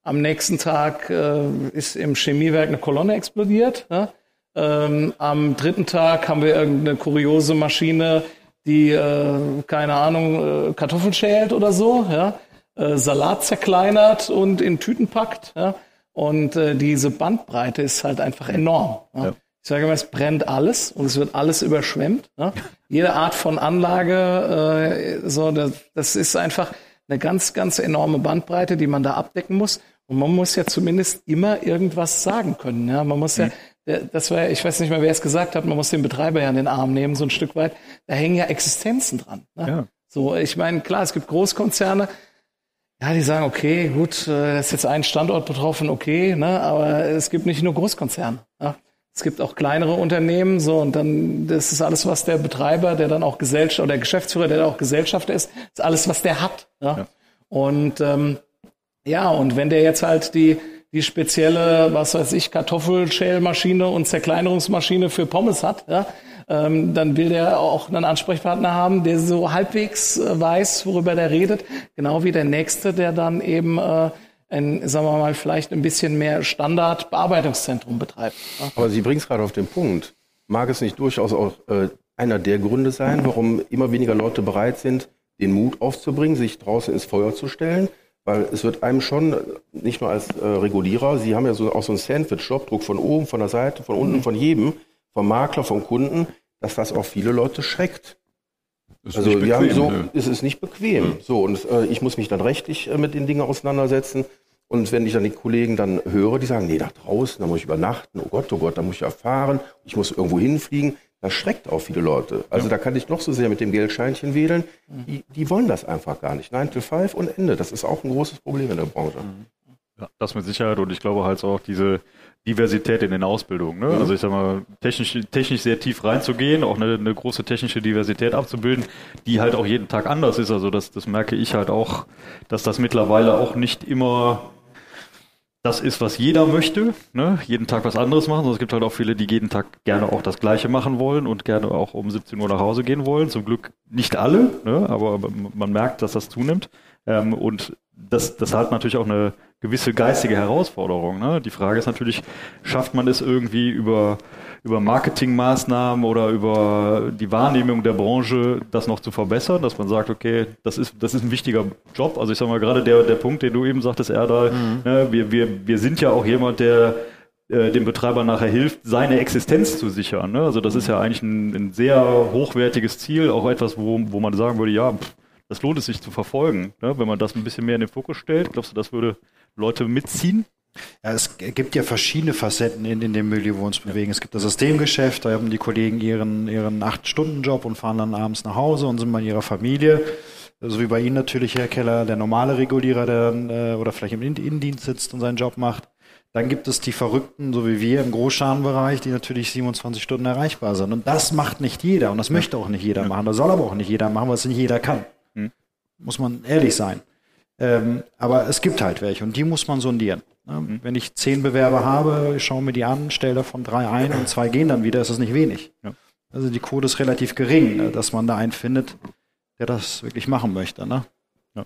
Am nächsten Tag äh, ist im Chemiewerk eine Kolonne explodiert. Ja. Ähm, am dritten Tag haben wir irgendeine kuriose Maschine, die, äh, keine Ahnung, äh, Kartoffeln schält oder so, ja? äh, Salat zerkleinert und in Tüten packt. Ja? Und äh, diese Bandbreite ist halt einfach enorm. Ja? Ja. Ich sage immer, es brennt alles und es wird alles überschwemmt. Jede Art von Anlage, äh, so, das, das ist einfach eine ganz, ganz enorme Bandbreite, die man da abdecken muss. Und man muss ja zumindest immer irgendwas sagen können. Ja? Man muss ja, mhm. Das war, ich weiß nicht mehr, wer es gesagt hat, man muss den Betreiber ja in den Arm nehmen, so ein Stück weit. Da hängen ja Existenzen dran. Ne? Ja. So, ich meine, klar, es gibt Großkonzerne, ja, die sagen, okay, gut, äh, ist jetzt ein Standort betroffen, okay, ne, aber es gibt nicht nur Großkonzerne. Ja? Es gibt auch kleinere Unternehmen, so und dann das ist alles, was der Betreiber, der dann auch Gesellschaft oder der Geschäftsführer, der auch Gesellschafter ist, ist alles, was der hat. Ja? ja. Und ähm, ja, und wenn der jetzt halt die die spezielle, was weiß ich, Kartoffelschälmaschine und Zerkleinerungsmaschine für Pommes hat, ja, ähm, dann will der auch einen Ansprechpartner haben, der so halbwegs äh, weiß, worüber der redet, genau wie der nächste, der dann eben äh, ein, sagen wir mal, vielleicht ein bisschen mehr Standardbearbeitungszentrum betreibt. Aber Sie bringen es gerade auf den Punkt. Mag es nicht durchaus auch äh, einer der Gründe sein, warum immer weniger Leute bereit sind, den Mut aufzubringen, sich draußen ins Feuer zu stellen? Weil es wird einem schon, nicht nur als äh, Regulierer, Sie haben ja so, auch so einen Sandwich-Job, Druck von oben, von der Seite, von unten, mhm. von jedem, vom Makler, vom Kunden, dass das auch viele Leute schreckt. Ist also bequem, wir haben so, ne? es ist nicht bequem. Mhm. So und äh, ich muss mich dann rechtlich äh, mit den Dingen auseinandersetzen. Und wenn ich dann die Kollegen dann höre, die sagen, nee, da draußen, da muss ich übernachten, oh Gott, oh Gott, da muss ich erfahren, ich muss irgendwo hinfliegen, das schreckt auch viele Leute. Also ja. da kann ich noch so sehr mit dem Geldscheinchen wählen, die, die wollen das einfach gar nicht. 9 to 5 und Ende. Das ist auch ein großes Problem in der Branche. Ja, das mit Sicherheit und ich glaube halt auch diese Diversität in den Ausbildungen. Ne? Mhm. Also ich sag mal, technisch, technisch sehr tief reinzugehen, auch eine, eine große technische Diversität abzubilden, die halt auch jeden Tag anders ist. Also das, das merke ich halt auch, dass das mittlerweile auch nicht immer das ist, was jeder möchte, ne? jeden Tag was anderes machen. Also es gibt halt auch viele, die jeden Tag gerne auch das Gleiche machen wollen und gerne auch um 17 Uhr nach Hause gehen wollen. Zum Glück nicht alle, ne? aber man merkt, dass das zunimmt. Ähm, und das, das hat natürlich auch eine gewisse geistige Herausforderung. Ne? Die Frage ist natürlich, schafft man es irgendwie über, über Marketingmaßnahmen oder über die Wahrnehmung der Branche, das noch zu verbessern, dass man sagt, okay, das ist, das ist ein wichtiger Job. Also ich sage mal, gerade der, der Punkt, den du eben sagtest, Erdal, mhm. ne, wir, wir, wir sind ja auch jemand, der äh, dem Betreiber nachher hilft, seine Existenz zu sichern. Ne? Also das ist ja eigentlich ein, ein, sehr hochwertiges Ziel, auch etwas, wo, wo man sagen würde, ja, pff, das lohnt es sich zu verfolgen. Ne? Wenn man das ein bisschen mehr in den Fokus stellt, glaubst du, das würde Leute mitziehen? Ja, es gibt ja verschiedene Facetten in, in dem Milieu, wo wir uns bewegen. Es gibt das Systemgeschäft, da haben die Kollegen ihren, ihren Acht-Stunden-Job und fahren dann abends nach Hause und sind bei ihrer Familie. So wie bei Ihnen natürlich, Herr Keller, der normale Regulierer, der dann, äh, oder vielleicht im Innendienst sitzt und seinen Job macht. Dann gibt es die Verrückten, so wie wir im Großschadenbereich, die natürlich 27 Stunden erreichbar sind. Und das macht nicht jeder und das möchte auch nicht jeder machen. Das soll aber auch nicht jeder machen, weil es nicht jeder kann. Hm. Muss man ehrlich sein. Ähm, aber es gibt halt welche und die muss man sondieren. Mhm. Wenn ich zehn Bewerber habe, ich schaue mir die an, stelle davon drei ein und zwei gehen dann wieder, ist das nicht wenig. Ja. Also die Quote ist relativ gering, ne, dass man da einen findet, der das wirklich machen möchte. Ne? Ja.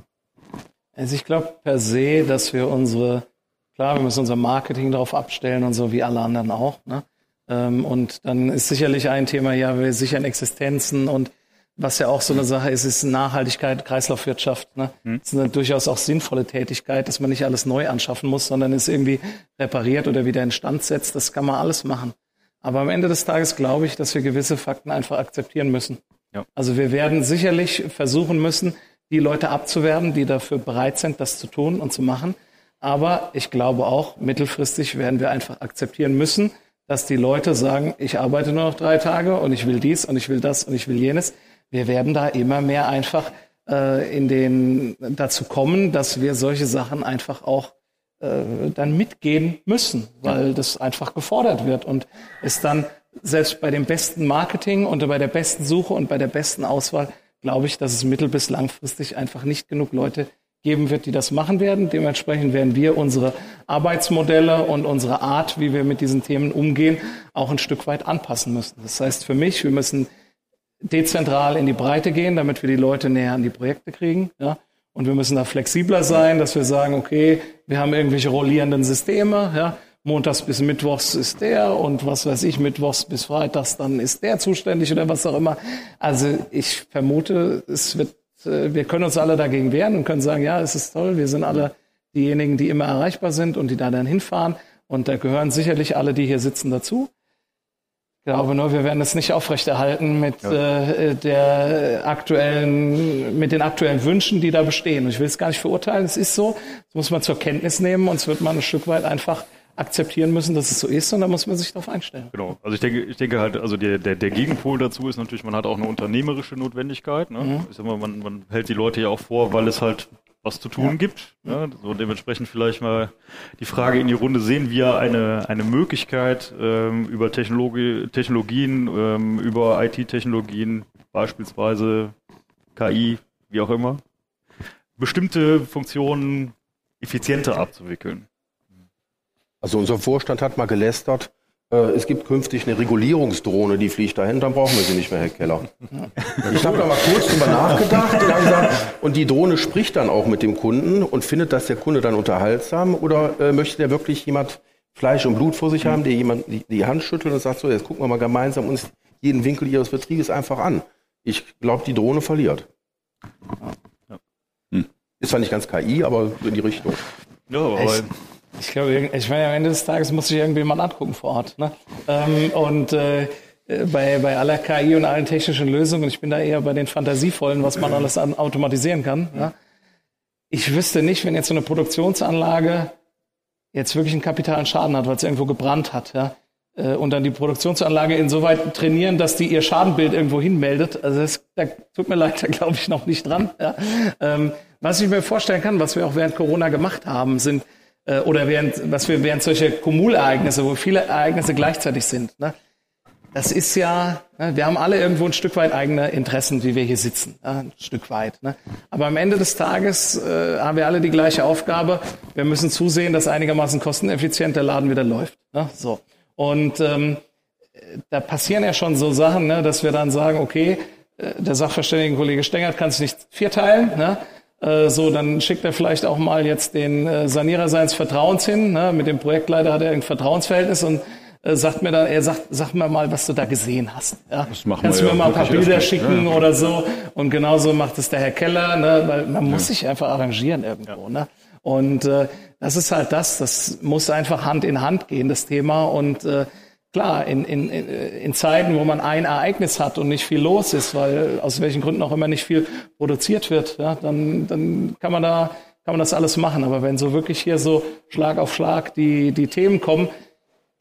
Also ich glaube per se, dass wir unsere, klar, wir müssen unser Marketing darauf abstellen und so wie alle anderen auch. Ne? Ähm, und dann ist sicherlich ein Thema, ja, wir sichern Existenzen und was ja auch so eine Sache ist, ist Nachhaltigkeit, Kreislaufwirtschaft. Ne? Mhm. Das ist eine durchaus auch sinnvolle Tätigkeit, dass man nicht alles neu anschaffen muss, sondern es irgendwie repariert oder wieder in Stand setzt. Das kann man alles machen. Aber am Ende des Tages glaube ich, dass wir gewisse Fakten einfach akzeptieren müssen. Ja. Also wir werden sicherlich versuchen müssen, die Leute abzuwerben, die dafür bereit sind, das zu tun und zu machen. Aber ich glaube auch, mittelfristig werden wir einfach akzeptieren müssen, dass die Leute sagen, ich arbeite nur noch drei Tage und ich will dies und ich will das und ich will jenes wir werden da immer mehr einfach äh, in den dazu kommen, dass wir solche Sachen einfach auch äh, dann mitgehen müssen, weil das einfach gefordert wird und es dann selbst bei dem besten Marketing und bei der besten Suche und bei der besten Auswahl glaube ich, dass es mittel- bis langfristig einfach nicht genug Leute geben wird, die das machen werden. Dementsprechend werden wir unsere Arbeitsmodelle und unsere Art, wie wir mit diesen Themen umgehen, auch ein Stück weit anpassen müssen. Das heißt für mich, wir müssen dezentral in die Breite gehen, damit wir die Leute näher an die Projekte kriegen. Ja? Und wir müssen da flexibler sein, dass wir sagen, okay, wir haben irgendwelche rollierenden Systeme. Ja? Montags bis Mittwochs ist der und was weiß ich, Mittwochs bis Freitags dann ist der zuständig oder was auch immer. Also ich vermute, es wird, äh, wir können uns alle dagegen wehren und können sagen, ja, es ist toll, wir sind alle diejenigen, die immer erreichbar sind und die da dann hinfahren. Und da gehören sicherlich alle, die hier sitzen, dazu. Glaube nur, wir werden es nicht aufrechterhalten mit äh, der aktuellen, mit den aktuellen Wünschen, die da bestehen. Und ich will es gar nicht verurteilen, es ist so. Das muss man zur Kenntnis nehmen und es wird man ein Stück weit einfach akzeptieren müssen, dass es so ist und da muss man sich darauf einstellen. Genau. Also ich denke, ich denke halt, also der, der, der Gegenpol dazu ist natürlich, man hat auch eine unternehmerische Notwendigkeit. Ne? Mhm. Ich sag mal, man, man hält die Leute ja auch vor, weil es halt was zu tun gibt. Ne? So dementsprechend vielleicht mal die Frage in die Runde, sehen wir eine, eine Möglichkeit ähm, über Technologie, Technologien, ähm, über IT-Technologien, beispielsweise KI, wie auch immer, bestimmte Funktionen effizienter abzuwickeln. Also unser Vorstand hat mal gelästert, es gibt künftig eine Regulierungsdrohne, die fliegt dahin, dann brauchen wir sie nicht mehr, Herr Keller. Ich habe da mal kurz drüber nachgedacht und, gesagt, und die Drohne spricht dann auch mit dem Kunden und findet das der Kunde dann unterhaltsam oder äh, möchte der wirklich jemand Fleisch und Blut vor sich haben, der jemand die, die Hand schüttelt und sagt, so, jetzt gucken wir mal gemeinsam uns jeden Winkel Ihres Betriebes einfach an. Ich glaube, die Drohne verliert. Ist zwar nicht ganz KI, aber in die Richtung. Ja, aber? Ich glaube, ich meine, am Ende des Tages muss sich irgendwie mal angucken vor Ort. Ne? Ähm, und äh, bei, bei aller KI und allen technischen Lösungen, ich bin da eher bei den Fantasievollen, was man alles an automatisieren kann. Ja? Ich wüsste nicht, wenn jetzt so eine Produktionsanlage jetzt wirklich einen kapitalen Schaden hat, weil es irgendwo gebrannt hat, ja, äh, und dann die Produktionsanlage insoweit trainieren, dass die ihr Schadenbild irgendwo hinmeldet. Also das, da tut mir leid, da glaube ich noch nicht dran. Ja. Ähm, was ich mir vorstellen kann, was wir auch während Corona gemacht haben, sind äh, oder während, was wir während solcher Kumulereignisse, wo viele Ereignisse gleichzeitig sind, ne, das ist ja, ne, wir haben alle irgendwo ein Stück weit eigene Interessen, wie wir hier sitzen, ja, ein Stück weit. Ne. Aber am Ende des Tages äh, haben wir alle die gleiche Aufgabe. Wir müssen zusehen, dass einigermaßen kosteneffizient der Laden wieder läuft. Ne, so. Und ähm, da passieren ja schon so Sachen, ne, dass wir dann sagen, okay, äh, der Sachverständigenkollege Stengert kann es nicht vierteilen, ne? Äh, So, dann schickt er vielleicht auch mal jetzt den äh, Sanierer seines Vertrauens hin. Ne? Mit dem Projektleiter hat er ein Vertrauensverhältnis und äh, sagt mir dann, er sagt, sag mir mal, was du da gesehen hast. Ja? Das machen Kannst wir du mir ja mal ein paar Bilder schicken ja. oder so. Und genauso macht es der Herr Keller, ne? weil man muss sich einfach arrangieren irgendwo. Ne? Und äh, das ist halt das, das muss einfach Hand in Hand gehen, das Thema. Und äh, klar, in, in, in Zeiten, wo man ein Ereignis hat und nicht viel los ist, weil aus welchen Gründen auch immer nicht viel produziert wird, ja, dann, dann kann man da kann man das alles machen. Aber wenn so wirklich hier so Schlag auf Schlag die, die Themen kommen,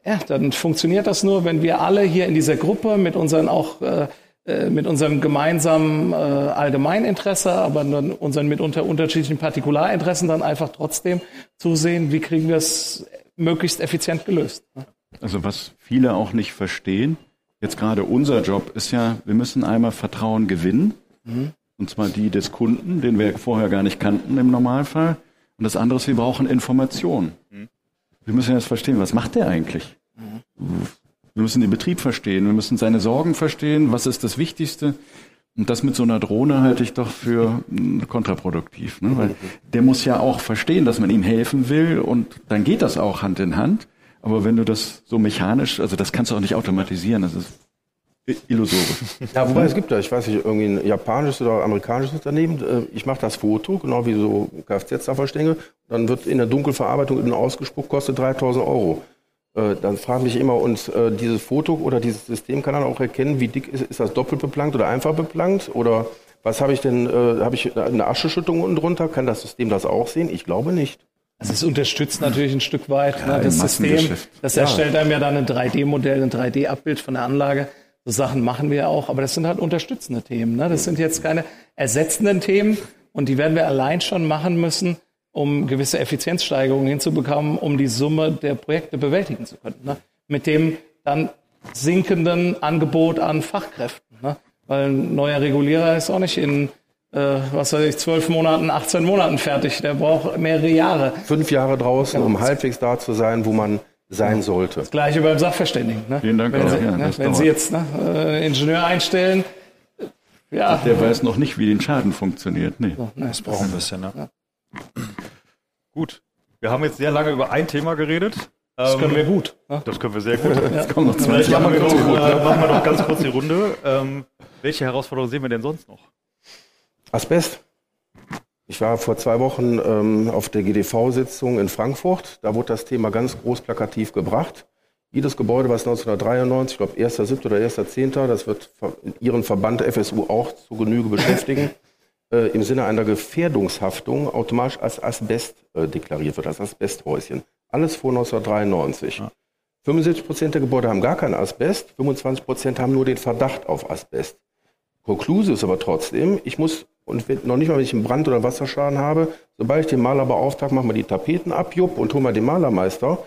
ja, dann funktioniert das nur, wenn wir alle hier in dieser Gruppe mit unseren auch äh, äh, mit unserem gemeinsamen äh, Allgemeininteresse, aber unseren mitunter unterschiedlichen Partikularinteressen dann einfach trotzdem zusehen, wie kriegen wir es möglichst effizient gelöst. ne? Also was viele auch nicht verstehen, jetzt gerade unser Job ist ja, wir müssen einmal Vertrauen gewinnen. Und zwar die des Kunden, den wir vorher gar nicht kannten im Normalfall. Und das andere ist, wir brauchen Informationen. Wir müssen jetzt verstehen, was macht der eigentlich? Wir müssen den Betrieb verstehen, wir müssen seine Sorgen verstehen, was ist das Wichtigste. Und das mit so einer Drohne halte ich doch für mh, kontraproduktiv. Ne? Weil der muss ja auch verstehen, dass man ihm helfen will und dann geht das auch Hand in Hand. Aber wenn du das so mechanisch, also das kannst du auch nicht automatisieren, das ist illusorisch. Ja, wobei es gibt da, ich weiß nicht, irgendwie ein japanisches oder amerikanisches Unternehmen. äh, Ich mache das Foto, genau wie so Kfz-Sachverstände. Dann wird in der Dunkelverarbeitung innen ausgespuckt, kostet 3000 Euro. Äh, Dann frage ich immer, und äh, dieses Foto oder dieses System kann dann auch erkennen, wie dick ist, ist das doppelt beplankt oder einfach beplankt? Oder was habe ich denn, habe ich eine Ascheschüttung unten drunter? Kann das System das auch sehen? Ich glaube nicht. Also es unterstützt natürlich ein Stück weit Ja, ne, das System. Das erstellt einem ja dann ein 3D-Modell, ein 3D-Abbild von der Anlage. So Sachen machen wir ja auch, aber das sind halt unterstützende Themen. Ne? Das sind jetzt keine ersetzenden Themen und die werden wir allein schon machen müssen, um gewisse Effizienzsteigerungen hinzubekommen, um die Summe der Projekte bewältigen zu können. Ne? Mit dem dann sinkenden Angebot an Fachkräften. Ne? Weil ein neuer Regulierer ist auch nicht in, was weiß ich, zwölf Monaten, 18 Monaten fertig. Der braucht mehrere Jahre. Fünf Jahre draußen, um halbwegs da zu sein, wo man sein sollte. Gleiche beim Sachverständigen. Ne? Vielen Dank Wenn, auch, Sie, ja, ne, das wenn. Sie jetzt ne, äh, Ingenieur einstellen, äh, ja, Der weiß noch nicht, wie den Schaden funktioniert. Nee. ne, Das braucht ein bisschen, ne? Gut. Wir haben jetzt sehr lange über ein Thema geredet. das können wir gut. Ne? Das können wir sehr gut. Jetzt kommen noch 20 machen wir, noch, äh, machen wir noch ganz kurz die Runde. Ähm, welche Herausforderungen sehen wir denn sonst noch? Asbest. Ich war vor zwei Wochen ähm, auf der GDV-Sitzung in Frankfurt. Da wurde das Thema ganz groß plakativ gebracht. Jedes Gebäude, was 1993, ich glaube 1.7. oder 1.10., das wird Ihren Verband FSU auch zu Genüge beschäftigen, äh, im Sinne einer Gefährdungshaftung automatisch als Asbest äh, deklariert wird, als Asbesthäuschen. Alles vor 1993. Ja. 75 Prozent der Gebäude haben gar kein Asbest, 25 Prozent haben nur den Verdacht auf Asbest. Konklusive ist aber trotzdem, ich muss, und noch nicht mal, wenn ich einen Brand- oder Wasserschaden habe, sobald ich den Maler beauftrage, machen wir die Tapeten ab, jupp, und hol mal den Malermeister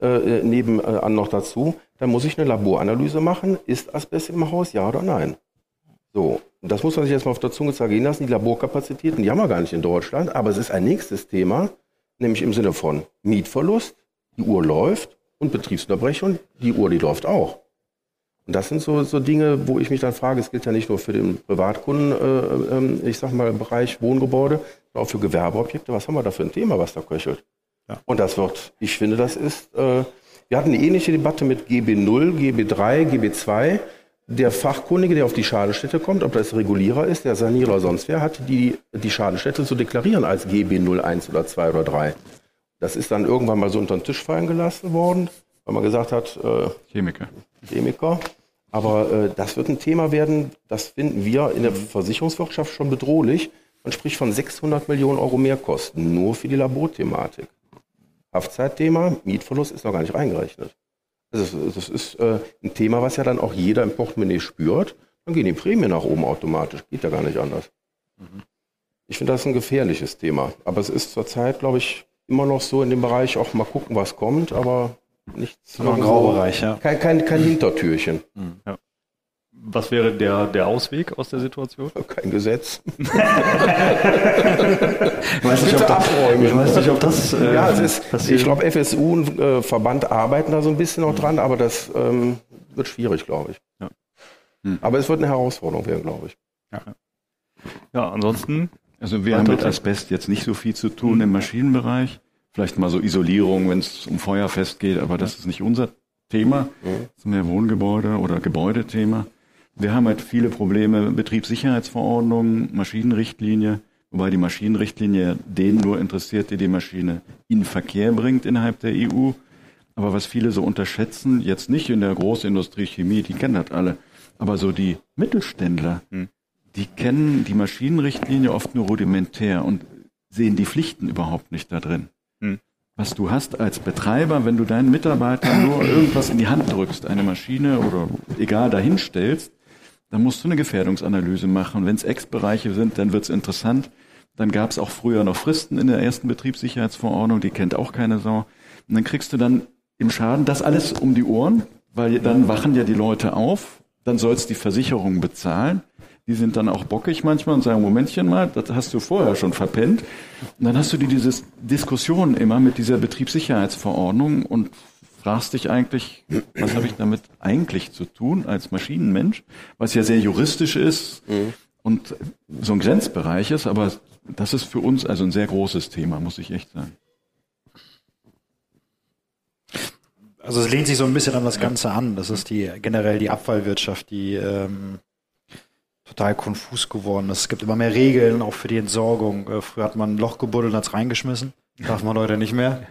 äh, nebenan noch dazu, dann muss ich eine Laboranalyse machen, ist Asbest im Haus, ja oder nein? So, das muss man sich erstmal auf der Zunge zergehen lassen. Die Laborkapazitäten, die haben wir gar nicht in Deutschland, aber es ist ein nächstes Thema, nämlich im Sinne von Mietverlust, die Uhr läuft und Betriebsunterbrechung, die Uhr, die läuft auch. Und das sind so, so Dinge, wo ich mich dann frage, es gilt ja nicht nur für den Privatkunden, äh, äh, ich sag mal, Bereich Wohngebäude, sondern auch für Gewerbeobjekte. Was haben wir da für ein Thema, was da köchelt? Ja. Und das wird, ich finde, das ist, äh, wir hatten eine ähnliche Debatte mit GB0, GB3, GB2. Der Fachkundige, der auf die Schadenstätte kommt, ob das Regulierer ist, der Sanierer oder sonst wer, hat die, die Schadenstätte zu deklarieren als GB0, 1 oder 2 oder 3. Das ist dann irgendwann mal so unter den Tisch fallen gelassen worden, weil man gesagt hat, äh, Chemiker. Chemiker. Aber äh, das wird ein Thema werden, das finden wir in der Versicherungswirtschaft schon bedrohlich. Man spricht von 600 Millionen Euro Mehrkosten nur für die Laborthematik. Haftzeitthema, Mietverlust ist noch gar nicht reingerechnet. Also das ist äh, ein Thema, was ja dann auch jeder im Portemonnaie spürt. Dann gehen die Prämien nach oben automatisch. Geht ja gar nicht anders. Mhm. Ich finde das ein gefährliches Thema. Aber es ist zurzeit, glaube ich, immer noch so in dem Bereich, auch mal gucken, was kommt, aber nichts. Noch ein Graubereich, ja. Kein, kein, kein Hintertürchen. Mhm. Ja. Was wäre der, der Ausweg aus der Situation? Kein Gesetz. ich, weiß nicht, ob das, ich weiß nicht, ob das. Äh, ja, es ist, ich glaube, FSU und äh, Verband arbeiten da so ein bisschen noch dran, aber das ähm, wird schwierig, glaube ich. Ja. Hm. Aber es wird eine Herausforderung werden, glaube ich. Ja. ja, ansonsten. Also wir haben mit Asbest jetzt nicht so viel zu tun im Maschinenbereich. Vielleicht mal so Isolierung, wenn es um Feuerfest geht, aber das ist nicht unser Thema. Das ist mehr Wohngebäude oder Gebäudethema. Wir haben halt viele Probleme, Betriebssicherheitsverordnung, Maschinenrichtlinie, wobei die Maschinenrichtlinie den nur interessiert, der die Maschine in Verkehr bringt innerhalb der EU. Aber was viele so unterschätzen, jetzt nicht in der Großindustrie Chemie, die kennen das alle, aber so die Mittelständler, hm. die kennen die Maschinenrichtlinie oft nur rudimentär und sehen die Pflichten überhaupt nicht da drin. Was du hast als Betreiber, wenn du deinen Mitarbeitern nur irgendwas in die Hand drückst, eine Maschine oder egal dahinstellst, dann musst du eine Gefährdungsanalyse machen. Wenn es Ex-Bereiche sind, dann wird es interessant. Dann gab es auch früher noch Fristen in der ersten Betriebssicherheitsverordnung, die kennt auch keine Sau. Und dann kriegst du dann im Schaden das alles um die Ohren, weil dann wachen ja die Leute auf, dann sollst die Versicherung bezahlen. Die sind dann auch bockig manchmal und sagen, Momentchen mal, das hast du vorher schon verpennt. Und dann hast du die diese Diskussion immer mit dieser Betriebssicherheitsverordnung und fragst dich eigentlich, was habe ich damit eigentlich zu tun als Maschinenmensch, was ja sehr juristisch ist mhm. und so ein Grenzbereich ist, aber das ist für uns also ein sehr großes Thema, muss ich echt sagen. Also es lehnt sich so ein bisschen an das Ganze an. Das ist die generell die Abfallwirtschaft, die ähm, total konfus geworden ist. Es gibt immer mehr Regeln, auch für die Entsorgung. Äh, früher hat man ein Loch gebuddelt und hat es reingeschmissen. Darf man heute nicht mehr.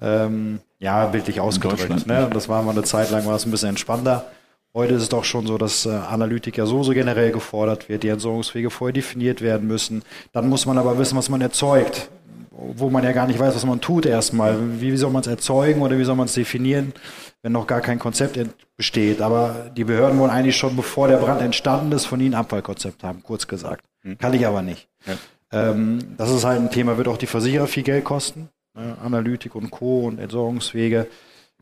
Ähm, ja, bildlich ausgedrückt. Ne? Und das war mal eine Zeit lang, war es ein bisschen entspannter. Heute ist es doch schon so, dass äh, Analytik ja so, so generell gefordert wird, die Entsorgungswege vorher definiert werden müssen. Dann muss man aber wissen, was man erzeugt, wo man ja gar nicht weiß, was man tut erstmal. Wie, soll man es erzeugen oder wie soll man es definieren, wenn noch gar kein Konzept besteht. Aber die Behörden wollen eigentlich schon, bevor der Brand entstanden ist, von ihnen ein Abfallkonzept haben, kurz gesagt. Hm. Kann ich aber nicht. Ja. Ähm, das ist halt ein Thema, wird auch die Versicherer viel Geld kosten. Analytik und Co. und Entsorgungswege,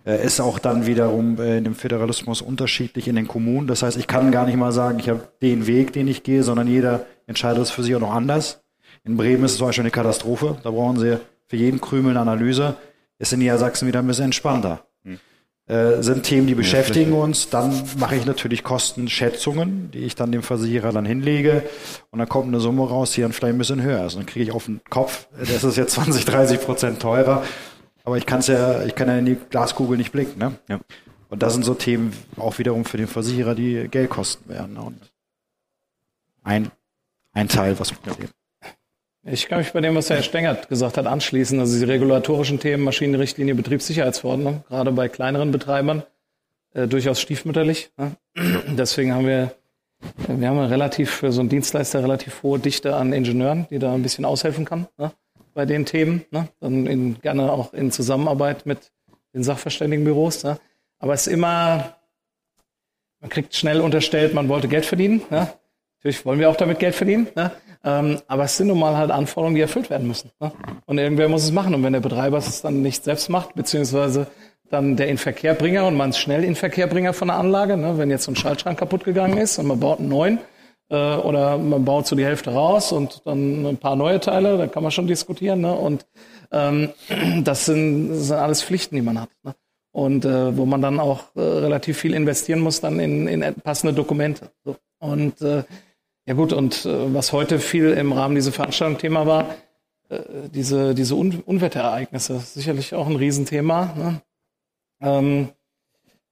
äh, ist auch dann wiederum äh, in dem Föderalismus unterschiedlich in den Kommunen. Das heißt, ich kann gar nicht mal sagen, ich habe den Weg, den ich gehe, sondern jeder entscheidet es für sich auch noch anders. In Bremen ist es zum Beispiel eine Katastrophe. Da brauchen sie für jeden Krümel eine Analyse. Ist in Niedersachsen wieder ein bisschen entspannter äh, sind Themen, die beschäftigen ja, uns. Dann mache ich natürlich Kostenschätzungen, die ich dann dem Versicherer dann hinlege. Und dann kommt eine Summe raus, die dann vielleicht ein bisschen höher ist. Und dann kriege ich auf den Kopf, das ist jetzt 20, 30 Prozent teurer. Aber ich kann es ja, ich kann ja in die Glaskugel nicht blicken. Ne? Ja. Und das sind so Themen auch wiederum für den Versicherer, die Geld kosten werden. Und ein, ein Teil, was wir erleben. Ich kann mich bei dem, was Herr Stengert gesagt hat, anschließen. Also die regulatorischen Themen, Maschinenrichtlinie, Betriebssicherheitsverordnung, gerade bei kleineren Betreibern, äh, durchaus stiefmütterlich. Ne? Deswegen haben wir, wir haben relativ für so einen Dienstleister relativ hohe Dichte an Ingenieuren, die da ein bisschen aushelfen kann ne? bei den Themen. Ne? Dann in, gerne auch in Zusammenarbeit mit den Sachverständigenbüros. Ne? Aber es ist immer, man kriegt schnell unterstellt, man wollte Geld verdienen. Ne? Natürlich wollen wir auch damit Geld verdienen. Ne? Ähm, aber es sind nun mal halt Anforderungen, die erfüllt werden müssen. Ne? Und irgendwer muss es machen. Und wenn der Betreiber es dann nicht selbst macht, beziehungsweise dann der Inverkehrbringer und man ist schnell Inverkehrbringer von der Anlage, ne? wenn jetzt so ein Schaltschrank kaputt gegangen ist und man baut einen neuen äh, oder man baut so die Hälfte raus und dann ein paar neue Teile, da kann man schon diskutieren. Ne? Und ähm, das, sind, das sind alles Pflichten, die man hat. Ne? Und äh, wo man dann auch äh, relativ viel investieren muss dann in, in passende Dokumente. So. Und äh, ja gut, und äh, was heute viel im Rahmen dieser Veranstaltung Thema war, äh, diese, diese Un Unwetterereignisse, sicherlich auch ein Riesenthema. Ne? Ähm,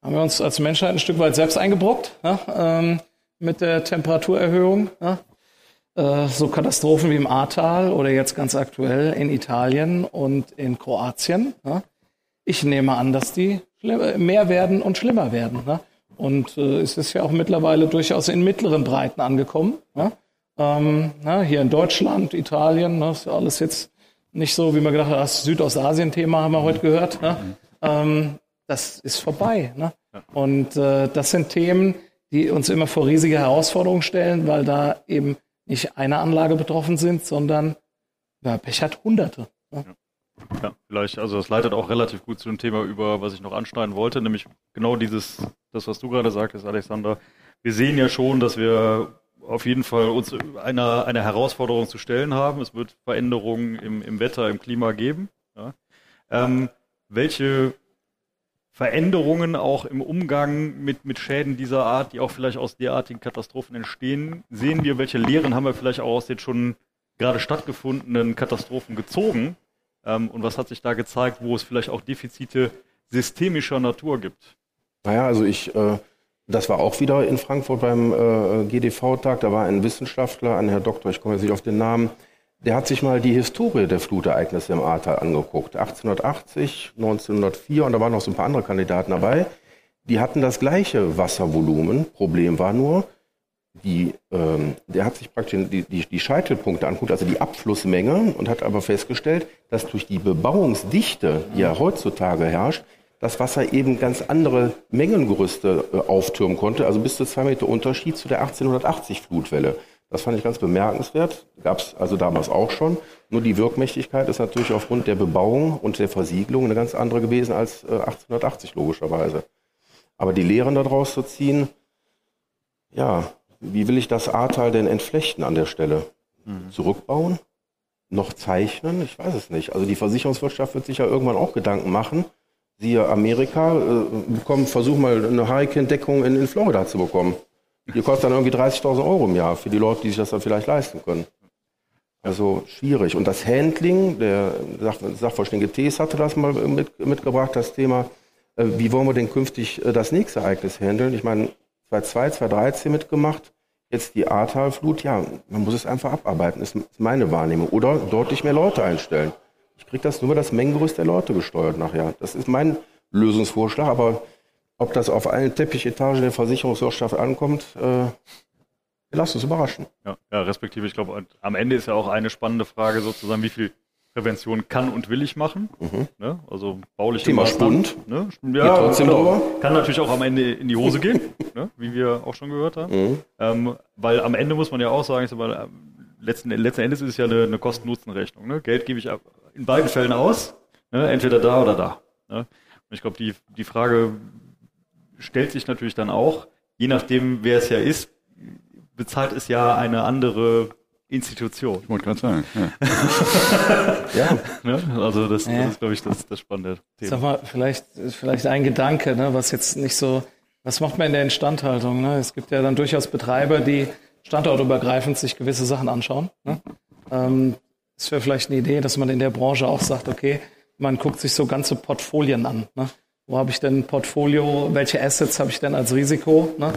haben wir uns als Menschheit ein Stück weit selbst eingebrockt ne? ähm, mit der Temperaturerhöhung. Ne? Äh, so Katastrophen wie im Ahrtal oder jetzt ganz aktuell in Italien und in Kroatien. Ne? Ich nehme an, dass die mehr werden und schlimmer werden. Ne? Und äh, es ist ja auch mittlerweile durchaus in mittleren Breiten angekommen. Ja? Ähm, na, hier in Deutschland, Italien, ne, ist ja alles jetzt nicht so, wie man gedacht hat, das Südostasien-Thema haben wir heute gehört. Ne? Ähm, das ist vorbei. Ne? Und äh, das sind Themen, die uns immer vor riesige Herausforderungen stellen, weil da eben nicht eine Anlage betroffen sind, sondern ja, Pech hat Hunderte. Ne? Ja. Vielleicht, also das leitet auch relativ gut zu dem Thema über, was ich noch anschneiden wollte, nämlich genau dieses, das, was du gerade sagtest, Alexander. Wir sehen ja schon, dass wir auf jeden Fall uns einer, einer Herausforderung zu stellen haben. Es wird Veränderungen im, im Wetter, im Klima geben. Ja. Ähm, welche Veränderungen auch im Umgang mit, mit Schäden dieser Art, die auch vielleicht aus derartigen Katastrophen entstehen, sehen wir, welche Lehren haben wir vielleicht auch aus den schon gerade stattgefundenen Katastrophen gezogen und was hat sich da gezeigt, wo es vielleicht auch Defizite systemischer Natur gibt? Naja, also ich, äh, das war auch wieder in Frankfurt beim äh, GDV-Tag. Da war ein Wissenschaftler, ein Herr Doktor, ich komme jetzt nicht auf den Namen, der hat sich mal die Historie der Flutereignisse im Ahrtal angeguckt. 1880, 1904 und da waren noch so ein paar andere Kandidaten dabei. Die hatten das gleiche Wasservolumen. Problem war nur, die, ähm, der hat sich praktisch die, die, die Scheitelpunkte anguckt, also die Abflussmenge, und hat aber festgestellt, dass durch die Bebauungsdichte, die ja heutzutage herrscht, das Wasser eben ganz andere Mengengerüste äh, auftürmen konnte, also bis zu zwei Meter Unterschied zu der 1880 Flutwelle. Das fand ich ganz bemerkenswert. Gab es also damals auch schon. Nur die Wirkmächtigkeit ist natürlich aufgrund der Bebauung und der Versiegelung eine ganz andere gewesen als äh, 1880 logischerweise. Aber die Lehren daraus zu ziehen, ja, wie will ich das Ahrtal denn entflechten an der Stelle? Mhm. Zurückbauen? Noch zeichnen? Ich weiß es nicht. Also die Versicherungswirtschaft wird sich ja irgendwann auch Gedanken machen. Siehe Amerika, äh, bekommen, versuch mal eine Hurricane-Deckung in, in Florida zu bekommen. Die kostet dann irgendwie 30.000 Euro im Jahr für die Leute, die sich das dann vielleicht leisten können. Also schwierig. Und das Handling, der Sachverständige Tees hatte das mal mit, mitgebracht, das Thema, äh, wie wollen wir denn künftig äh, das nächste Ereignis handeln? Ich meine, 2002, 2013 mitgemacht. Jetzt die Ahrtalflut, ja, man muss es einfach abarbeiten, ist meine Wahrnehmung. Oder deutlich mehr Leute einstellen. Ich kriege das nur über das Mengengerüst der Leute gesteuert nachher. Das ist mein Lösungsvorschlag, aber ob das auf allen Teppichetagen der Versicherungswirtschaft ankommt, äh, lasst uns überraschen. Ja, ja respektive, ich glaube, am Ende ist ja auch eine spannende Frage sozusagen, wie viel Prävention kann und will ich machen. Mhm. Ne? Also bauliche Thema Spund. Ne? Ja, trotzdem drüber. Kann natürlich auch am Ende in die Hose gehen, ne? wie wir auch schon gehört haben. Mhm. Ähm, weil am Ende muss man ja auch sagen, sag mal, letzten, letzten Endes ist es ja eine, eine Kosten-Nutzen-Rechnung. Ne? Geld gebe ich in beiden Fällen aus, ne? entweder da oder da. Ne? Und ich glaube, die, die Frage stellt sich natürlich dann auch, je nachdem, wer es ja ist, bezahlt es ja eine andere Institution. Ich wollte gerade sagen. Ja. ja. Also das, ja. das ist, glaube ich, das, das spannende Thema. Sag mal, vielleicht, vielleicht ein Gedanke, ne, was jetzt nicht so, was macht man in der Instandhaltung? Ne? Es gibt ja dann durchaus Betreiber, die standortübergreifend sich gewisse Sachen anschauen. Ne? Ähm, das wäre vielleicht eine Idee, dass man in der Branche auch sagt, okay, man guckt sich so ganze Portfolien an. Ne? Wo habe ich denn ein Portfolio? Welche Assets habe ich denn als Risiko? Ne?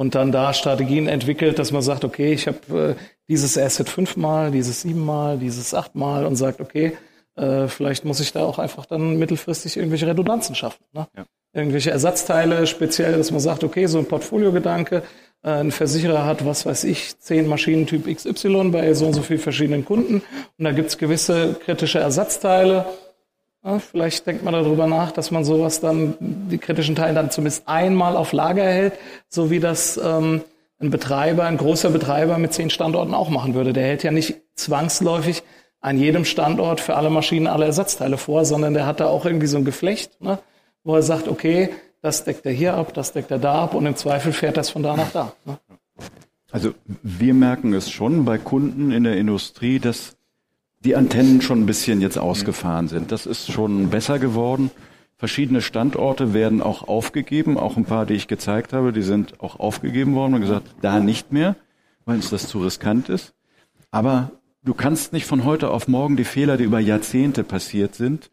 Und dann da Strategien entwickelt, dass man sagt, okay, ich habe äh, dieses Asset fünfmal, dieses siebenmal, dieses achtmal und sagt, okay, äh, vielleicht muss ich da auch einfach dann mittelfristig irgendwelche Redundanzen schaffen. Ne? Ja. irgendwelche Ersatzteile speziell, dass man sagt, okay, so ein Portfoliogedanke, äh, ein Versicherer hat, was weiß ich, zehn Maschinentyp XY bei so und so vielen verschiedenen Kunden und da gibt's gewisse kritische Ersatzteile. Ja, vielleicht denkt man darüber nach, dass man sowas dann, die kritischen Teile dann zumindest einmal auf Lager hält, so wie das ähm, ein Betreiber, ein großer Betreiber mit zehn Standorten auch machen würde. Der hält ja nicht zwangsläufig an jedem Standort für alle Maschinen alle Ersatzteile vor, sondern der hat da auch irgendwie so ein Geflecht, ne, wo er sagt, okay, das deckt er hier ab, das deckt er da ab und im Zweifel fährt das von da nach da. Ne? Also wir merken es schon bei Kunden in der Industrie, dass die Antennen schon ein bisschen jetzt ausgefahren sind. Das ist schon besser geworden. Verschiedene Standorte werden auch aufgegeben, auch ein paar, die ich gezeigt habe, die sind auch aufgegeben worden und gesagt, da nicht mehr, weil uns das zu riskant ist. Aber du kannst nicht von heute auf morgen die Fehler, die über Jahrzehnte passiert sind,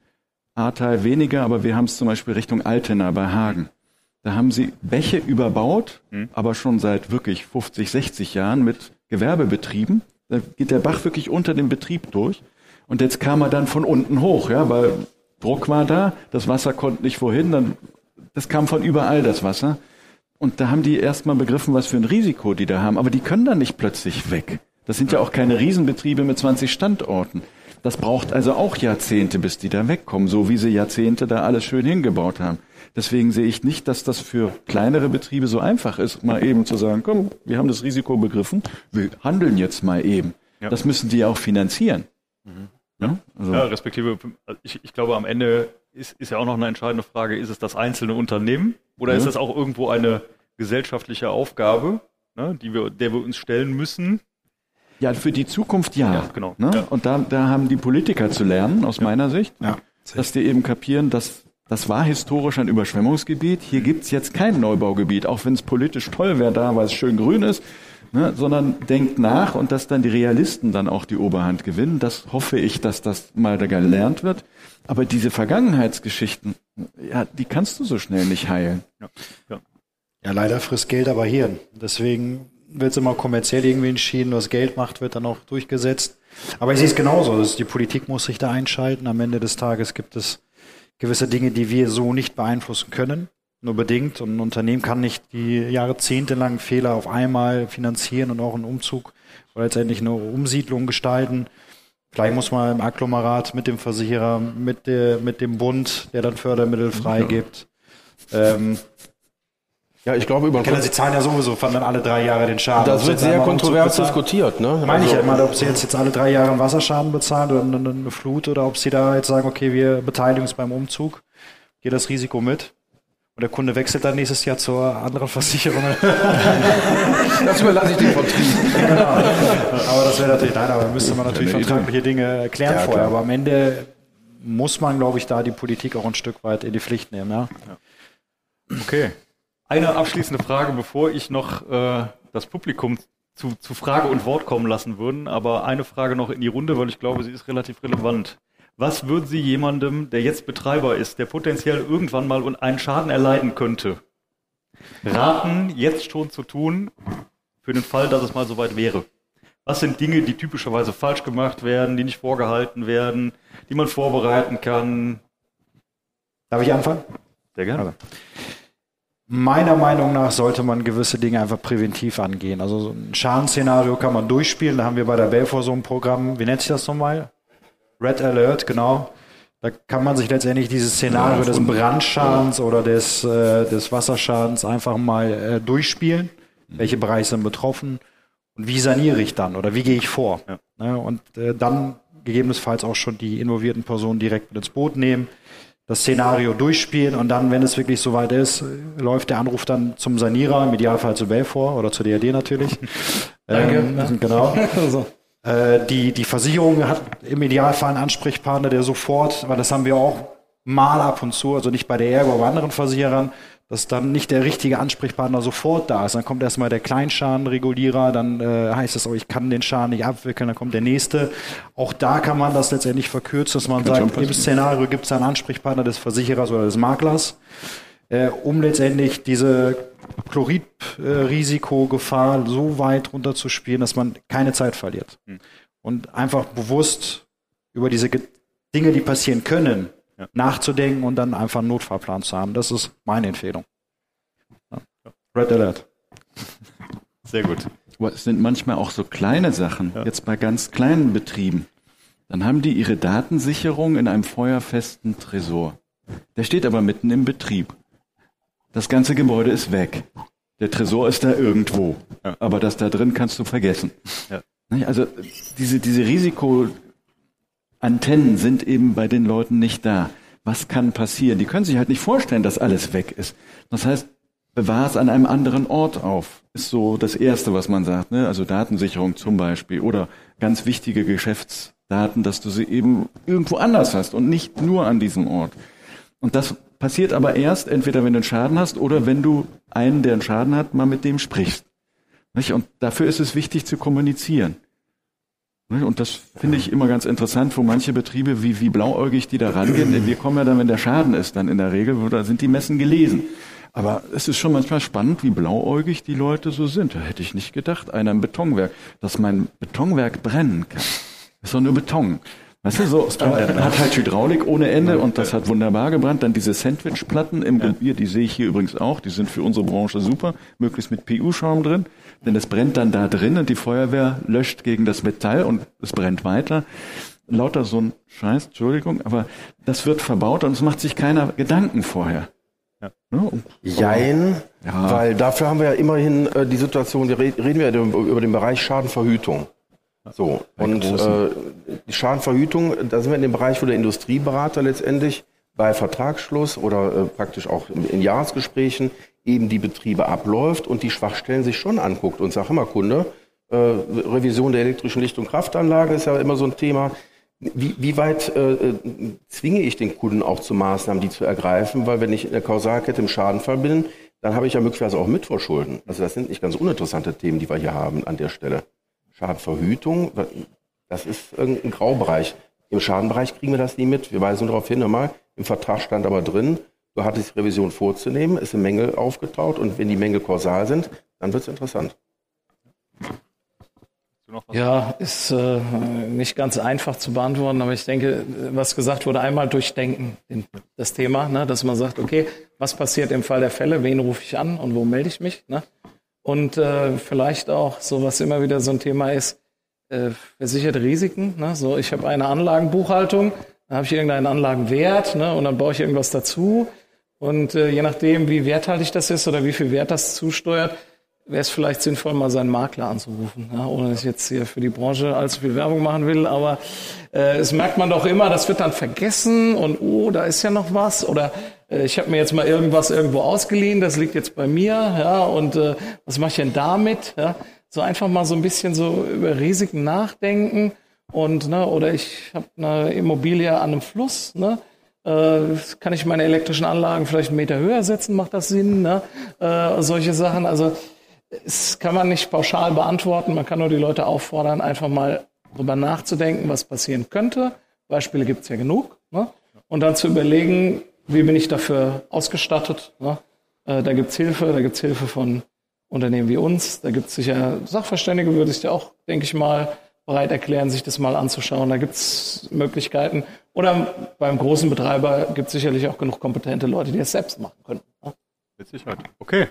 A-Teil weniger, aber wir haben es zum Beispiel Richtung Altena bei Hagen. Da haben sie Bäche überbaut, mhm. aber schon seit wirklich 50, 60 Jahren mit Gewerbebetrieben. Da geht der Bach wirklich unter dem Betrieb durch. Und jetzt kam er dann von unten hoch, ja, weil Druck war da, das Wasser konnte nicht wohin, dann, das kam von überall, das Wasser. Und da haben die erstmal begriffen, was für ein Risiko die da haben. Aber die können dann nicht plötzlich weg. Das sind ja auch keine Riesenbetriebe mit 20 Standorten. Das braucht also auch Jahrzehnte, bis die da wegkommen, so wie sie Jahrzehnte da alles schön hingebaut haben. Deswegen sehe ich nicht, dass das für kleinere Betriebe so einfach ist, mal eben zu sagen, komm, wir haben das Risiko begriffen, wir handeln jetzt mal eben. Ja. Das müssen die auch finanzieren. Mhm. Ja, also. ja, respektive, ich, ich glaube, am Ende ist, ist ja auch noch eine entscheidende Frage, ist es das einzelne Unternehmen oder ja. ist es auch irgendwo eine gesellschaftliche Aufgabe, ne, die wir, der wir uns stellen müssen? Ja, für die Zukunft ja. ja genau. Ne? Ja. Und da, da haben die Politiker zu lernen, aus meiner Sicht, dass die eben kapieren, dass das war historisch ein Überschwemmungsgebiet. Hier gibt's jetzt kein Neubaugebiet, auch wenn es politisch toll wäre da, weil es schön grün ist ne, sondern denkt nach und dass dann die Realisten dann auch die Oberhand gewinnen. Das hoffe ich, dass das mal da gelernt wird. Aber diese Vergangenheitsgeschichten, ja, die kannst du so schnell nicht heilen. Ja, ja. ja leider frisst Geld aber Hirn. Deswegen wird es immer kommerziell irgendwie entschieden, was Geld macht, wird dann auch durchgesetzt. Aber ich sehe es genauso. Die Politik muss sich da einschalten. Am Ende des Tages gibt es gewisse Dinge, die wir so nicht beeinflussen können nur bedingt. Und ein Unternehmen kann nicht die jahrzehntelangen Fehler auf einmal finanzieren und auch einen Umzug oder letztendlich eine Umsiedlung gestalten. Vielleicht muss man im Agglomerat mit dem Versicherer, mit, der, mit dem Bund, der dann Fördermittel freigibt. Ähm, ja, ich glaube über. Kennen, Sie zahlen ja sowieso dann alle drei Jahre den Schaden. Das wird sehr kontrovers diskutiert, ne? Meine also, ich ja immer, ob Sie jetzt, jetzt alle drei Jahre einen Wasserschaden bezahlen oder eine, eine Flut oder ob Sie da jetzt sagen, okay, wir beteiligen uns beim Umzug, geht das Risiko mit. Und der Kunde wechselt dann nächstes Jahr zur anderen Versicherung. das überlasse ich dem Vertrieb. Genau. Aber das wäre natürlich, nein, aber müsste man natürlich vertragliche Dinge erklären ja, vorher. Aber am Ende muss man, glaube ich, da die Politik auch ein Stück weit in die Pflicht nehmen. Ja? Okay. Eine abschließende Frage, bevor ich noch äh, das Publikum zu, zu Frage und Wort kommen lassen würde. Aber eine Frage noch in die Runde, weil ich glaube, sie ist relativ relevant. Was würden Sie jemandem, der jetzt Betreiber ist, der potenziell irgendwann mal einen Schaden erleiden könnte, raten, jetzt schon zu tun, für den Fall, dass es mal soweit wäre? Was sind Dinge, die typischerweise falsch gemacht werden, die nicht vorgehalten werden, die man vorbereiten kann? Darf ich anfangen? Sehr gerne. Also. Meiner Meinung nach sollte man gewisse Dinge einfach präventiv angehen. Also so ein Schadensszenario kann man durchspielen. Da haben wir bei der Belfor so ein Programm, wie nennt sich das nochmal? Red Alert, genau. Da kann man sich letztendlich dieses Szenario des Brandschadens oder des, äh, des Wasserschadens einfach mal äh, durchspielen. Mhm. Welche Bereiche sind betroffen und wie saniere ich dann oder wie gehe ich vor? Ja. Ne? Und äh, dann gegebenenfalls auch schon die involvierten Personen direkt mit ins Boot nehmen, das Szenario durchspielen und dann, wenn es wirklich soweit ist, läuft der Anruf dann zum Sanierer, im Idealfall zu Belfor oder zur DRD natürlich. Danke. Ähm, genau. so. Äh, die, die Versicherung hat im Idealfall einen Ansprechpartner, der sofort, weil das haben wir auch mal ab und zu, also nicht bei der Ergo, aber bei anderen Versicherern, dass dann nicht der richtige Ansprechpartner sofort da ist. Dann kommt erstmal der Kleinschadenregulierer, dann äh, heißt es, oh, ich kann den Schaden nicht abwickeln, dann kommt der nächste. Auch da kann man das letztendlich verkürzen, dass man kann sagt, im Szenario gibt es einen Ansprechpartner des Versicherers oder des Maklers, äh, um letztendlich diese Chloridrisikogefahr so weit runterzuspielen, dass man keine Zeit verliert. Hm. Und einfach bewusst über diese Dinge, die passieren können, ja. nachzudenken und dann einfach einen Notfallplan zu haben. Das ist meine Empfehlung. Ja. Red Alert. Sehr gut. Aber es sind manchmal auch so kleine Sachen, ja. jetzt bei ganz kleinen Betrieben. Dann haben die ihre Datensicherung in einem feuerfesten Tresor. Der steht aber mitten im Betrieb. Das ganze Gebäude ist weg. Der Tresor ist da irgendwo. Ja. Aber das da drin kannst du vergessen. Ja. Also diese, diese Risikoantennen sind eben bei den Leuten nicht da. Was kann passieren? Die können sich halt nicht vorstellen, dass alles weg ist. Das heißt, bewahr es an einem anderen Ort auf. Ist so das Erste, was man sagt. Ne? Also Datensicherung zum Beispiel oder ganz wichtige Geschäftsdaten, dass du sie eben irgendwo anders hast und nicht nur an diesem Ort. Und das passiert aber erst, entweder wenn du einen Schaden hast oder wenn du einen, der einen Schaden hat, mal mit dem sprichst. Und dafür ist es wichtig zu kommunizieren. Und das finde ich immer ganz interessant, wo manche Betriebe, wie, wie blauäugig die da rangehen. Denn wir kommen ja dann, wenn der Schaden ist, dann in der Regel, da sind die Messen gelesen. Aber es ist schon manchmal spannend, wie blauäugig die Leute so sind. Da hätte ich nicht gedacht, einer im Betonwerk, dass mein Betonwerk brennen kann. Das ist doch nur Beton. Weißt du, so, er hat halt Hydraulik ohne Ende und das hat wunderbar gebrannt. Dann diese Sandwichplatten im Gebier, die sehe ich hier übrigens auch, die sind für unsere Branche super, möglichst mit PU-Schaum drin, denn es brennt dann da drin und die Feuerwehr löscht gegen das Metall und es brennt weiter. Lauter so ein Scheiß, Entschuldigung, aber das wird verbaut und es macht sich keiner Gedanken vorher. Ja. Jein, ja. weil dafür haben wir ja immerhin äh, die Situation, wir reden wir über den Bereich Schadenverhütung. So, und äh, die Schadenverhütung, da sind wir in dem Bereich, wo der Industrieberater letztendlich bei Vertragsschluss oder äh, praktisch auch in, in Jahresgesprächen eben die Betriebe abläuft und die Schwachstellen sich schon anguckt und sagt immer Kunde, äh, Revision der elektrischen Licht- und Kraftanlage ist ja immer so ein Thema. Wie, wie weit äh, äh, zwinge ich den Kunden auch zu Maßnahmen, die zu ergreifen? Weil wenn ich in der Kausalkette im Schadenfall bin, dann habe ich ja möglicherweise auch Mitvorschulden. Also das sind nicht ganz uninteressante Themen, die wir hier haben an der Stelle. Schadenverhütung, das ist irgendein Graubereich. Im Schadenbereich kriegen wir das nie mit. Wir weisen darauf hin, nochmal, im Vertrag stand aber drin, du hattest die Revision vorzunehmen, ist eine Mängel aufgetaucht und wenn die Mängel kausal sind, dann wird es interessant ja, ist äh, nicht ganz einfach zu beantworten, aber ich denke, was gesagt wurde, einmal durchdenken, das Thema, ne, dass man sagt, okay, was passiert im Fall der Fälle, wen rufe ich an und wo melde ich mich? Ne? Und äh, vielleicht auch, so was immer wieder so ein Thema ist, äh, versicherte Risiken. Ne? So, ich habe eine Anlagenbuchhaltung, dann habe ich irgendeinen Anlagenwert ne, und dann baue ich irgendwas dazu. Und äh, je nachdem, wie werthaltig das ist oder wie viel Wert das zusteuert, wäre es vielleicht sinnvoll, mal seinen Makler anzurufen, ja, ohne dass ich jetzt hier für die Branche allzu viel Werbung machen will. Aber äh, es merkt man doch immer, das wird dann vergessen und oh, da ist ja noch was oder äh, ich habe mir jetzt mal irgendwas irgendwo ausgeliehen, das liegt jetzt bei mir, ja, und äh, was mache ich denn damit? Ja? So einfach mal so ein bisschen so über Risiken nachdenken und ne, oder ich habe eine Immobilie an einem Fluss, ne? Äh, kann ich meine elektrischen Anlagen vielleicht einen Meter höher setzen? Macht das Sinn? Ne? Äh, solche Sachen. Also es kann man nicht pauschal beantworten. Man kann nur die Leute auffordern, einfach mal drüber nachzudenken, was passieren könnte. Beispiele gibt es ja genug. Ne? Und dann zu überlegen, wie bin ich dafür ausgestattet. Ne? Äh, da gibt es Hilfe, da gibt es Hilfe von Unternehmen wie uns. Da gibt es sicher Sachverständige, würde ich dir auch, denke ich mal, bereit erklären, sich das mal anzuschauen. Da gibt es Möglichkeiten. Oder beim großen Betreiber gibt es sicherlich auch genug kompetente Leute, die es selbst machen können. Ne? Mit Sicherheit. Okay.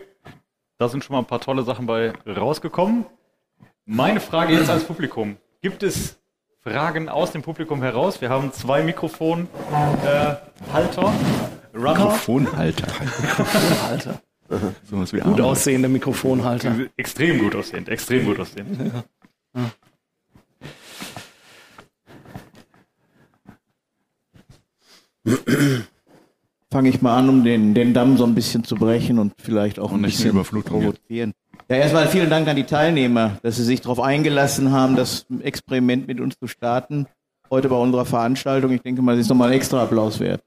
Da sind schon mal ein paar tolle Sachen bei rausgekommen. Meine Frage jetzt als Publikum. Gibt es Fragen aus dem Publikum heraus? Wir haben zwei Mikrofonhalter. Äh, Mikrofonhalter. Mikrofonhalter. so was wie gut aussehende Mikrofonhalter. Extrem gut aussehend, extrem gut aussehend. Ja. Fange ich mal an, um den, den Damm so ein bisschen zu brechen und vielleicht auch und ein bisschen provozieren. Ja, erstmal vielen Dank an die Teilnehmer, dass sie sich darauf eingelassen haben, das Experiment mit uns zu starten. Heute bei unserer Veranstaltung. Ich denke mal, das ist nochmal ein extra Applaus wert.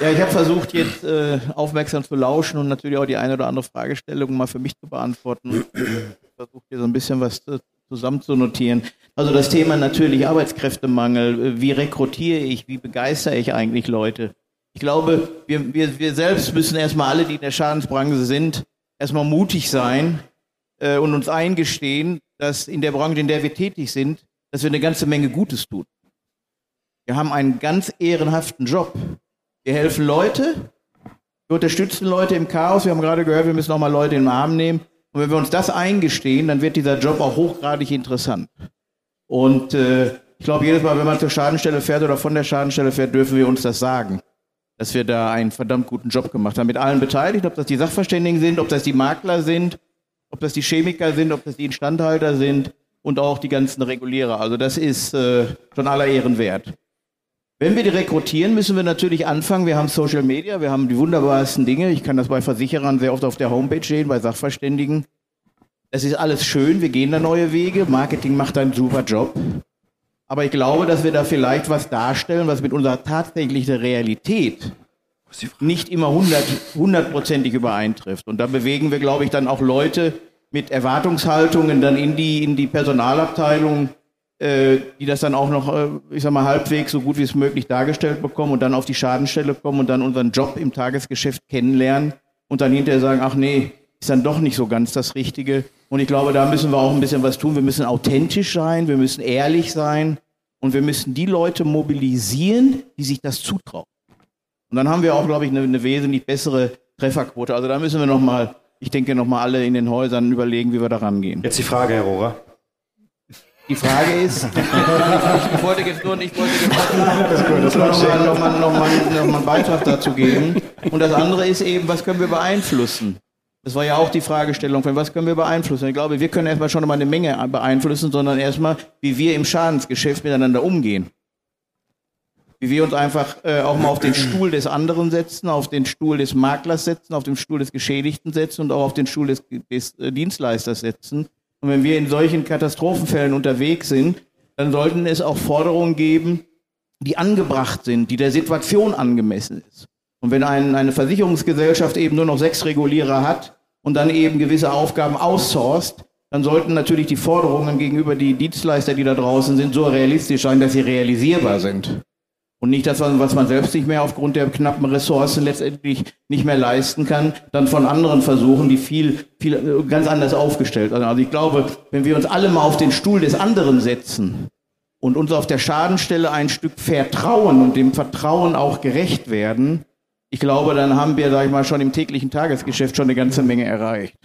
Ja, ich habe versucht, jetzt äh, aufmerksam zu lauschen und natürlich auch die eine oder andere Fragestellung mal für mich zu beantworten. Ich versuche hier so ein bisschen was zu, zusammen zu notieren. Also das Thema natürlich Arbeitskräftemangel. Wie rekrutiere ich? Wie begeistere ich eigentlich Leute? Ich glaube, wir, wir, wir selbst müssen erstmal alle, die in der Schadensbranche sind, erstmal mutig sein äh, und uns eingestehen, dass in der Branche, in der wir tätig sind, dass wir eine ganze Menge Gutes tun. Wir haben einen ganz ehrenhaften Job. Wir helfen Leute, wir unterstützen Leute im Chaos. Wir haben gerade gehört, wir müssen auch mal Leute in den Arm nehmen. Und wenn wir uns das eingestehen, dann wird dieser Job auch hochgradig interessant. Und äh, ich glaube, jedes Mal, wenn man zur Schadenstelle fährt oder von der Schadenstelle fährt, dürfen wir uns das sagen, dass wir da einen verdammt guten Job gemacht haben. Mit allen Beteiligten, ob das die Sachverständigen sind, ob das die Makler sind, ob das die Chemiker sind, ob das die Instandhalter sind und auch die ganzen Regulierer. Also das ist äh, schon aller Ehren wert. Wenn wir die rekrutieren, müssen wir natürlich anfangen. Wir haben Social Media, wir haben die wunderbarsten Dinge. Ich kann das bei Versicherern sehr oft auf der Homepage sehen, bei Sachverständigen. Das ist alles schön, wir gehen da neue Wege. Marketing macht einen super Job. Aber ich glaube, dass wir da vielleicht was darstellen, was mit unserer tatsächlichen Realität nicht immer hundertprozentig übereintrifft. Und da bewegen wir, glaube ich, dann auch Leute mit Erwartungshaltungen dann in die, in die Personalabteilung, die das dann auch noch, äh, ich sag mal, halbwegs so gut wie es möglich dargestellt bekommen und dann auf die Schadenstelle kommen und dann unseren Job im Tagesgeschäft kennenlernen und dann hinterher sagen, ach nee, ist dann doch nicht so ganz das Richtige. Und ich glaube, da müssen wir auch ein bisschen was tun. Wir müssen authentisch sein, wir müssen ehrlich sein und wir müssen die Leute mobilisieren, die sich das zutrauen. Und dann haben wir auch, glaube ich, eine, eine wesentlich bessere Trefferquote. Also da müssen wir nochmal, ich denke, nochmal alle in den Häusern überlegen, wie wir da rangehen. Jetzt die Frage, Herr Rohrer. Die Frage ist, ich wollte jetzt nur, ich wollte jetzt nochmal noch mal, noch mal, noch mal einen Beitrag dazu geben. Und das andere ist eben, was können wir beeinflussen? Das war ja auch die Fragestellung von, was können wir beeinflussen? Ich glaube, wir können erstmal schon mal eine Menge beeinflussen, sondern erstmal, wie wir im Schadensgeschäft miteinander umgehen. Wie wir uns einfach äh, auch mal auf den Stuhl des anderen setzen, auf den Stuhl des Maklers setzen, auf den Stuhl des Geschädigten setzen und auch auf den Stuhl des, des äh, Dienstleisters setzen und wenn wir in solchen Katastrophenfällen unterwegs sind, dann sollten es auch Forderungen geben, die angebracht sind, die der Situation angemessen ist. Und wenn ein, eine Versicherungsgesellschaft eben nur noch sechs Regulierer hat und dann eben gewisse Aufgaben outsourced, dann sollten natürlich die Forderungen gegenüber die Dienstleister, die da draußen sind, so realistisch sein, dass sie realisierbar sind und nicht das, was man selbst nicht mehr aufgrund der knappen Ressourcen letztendlich nicht mehr leisten kann, dann von anderen versuchen, die viel, viel äh, ganz anders aufgestellt sind. Also ich glaube, wenn wir uns alle mal auf den Stuhl des anderen setzen und uns auf der Schadenstelle ein Stück vertrauen und dem Vertrauen auch gerecht werden, ich glaube, dann haben wir, sag ich mal, schon im täglichen Tagesgeschäft schon eine ganze Menge erreicht.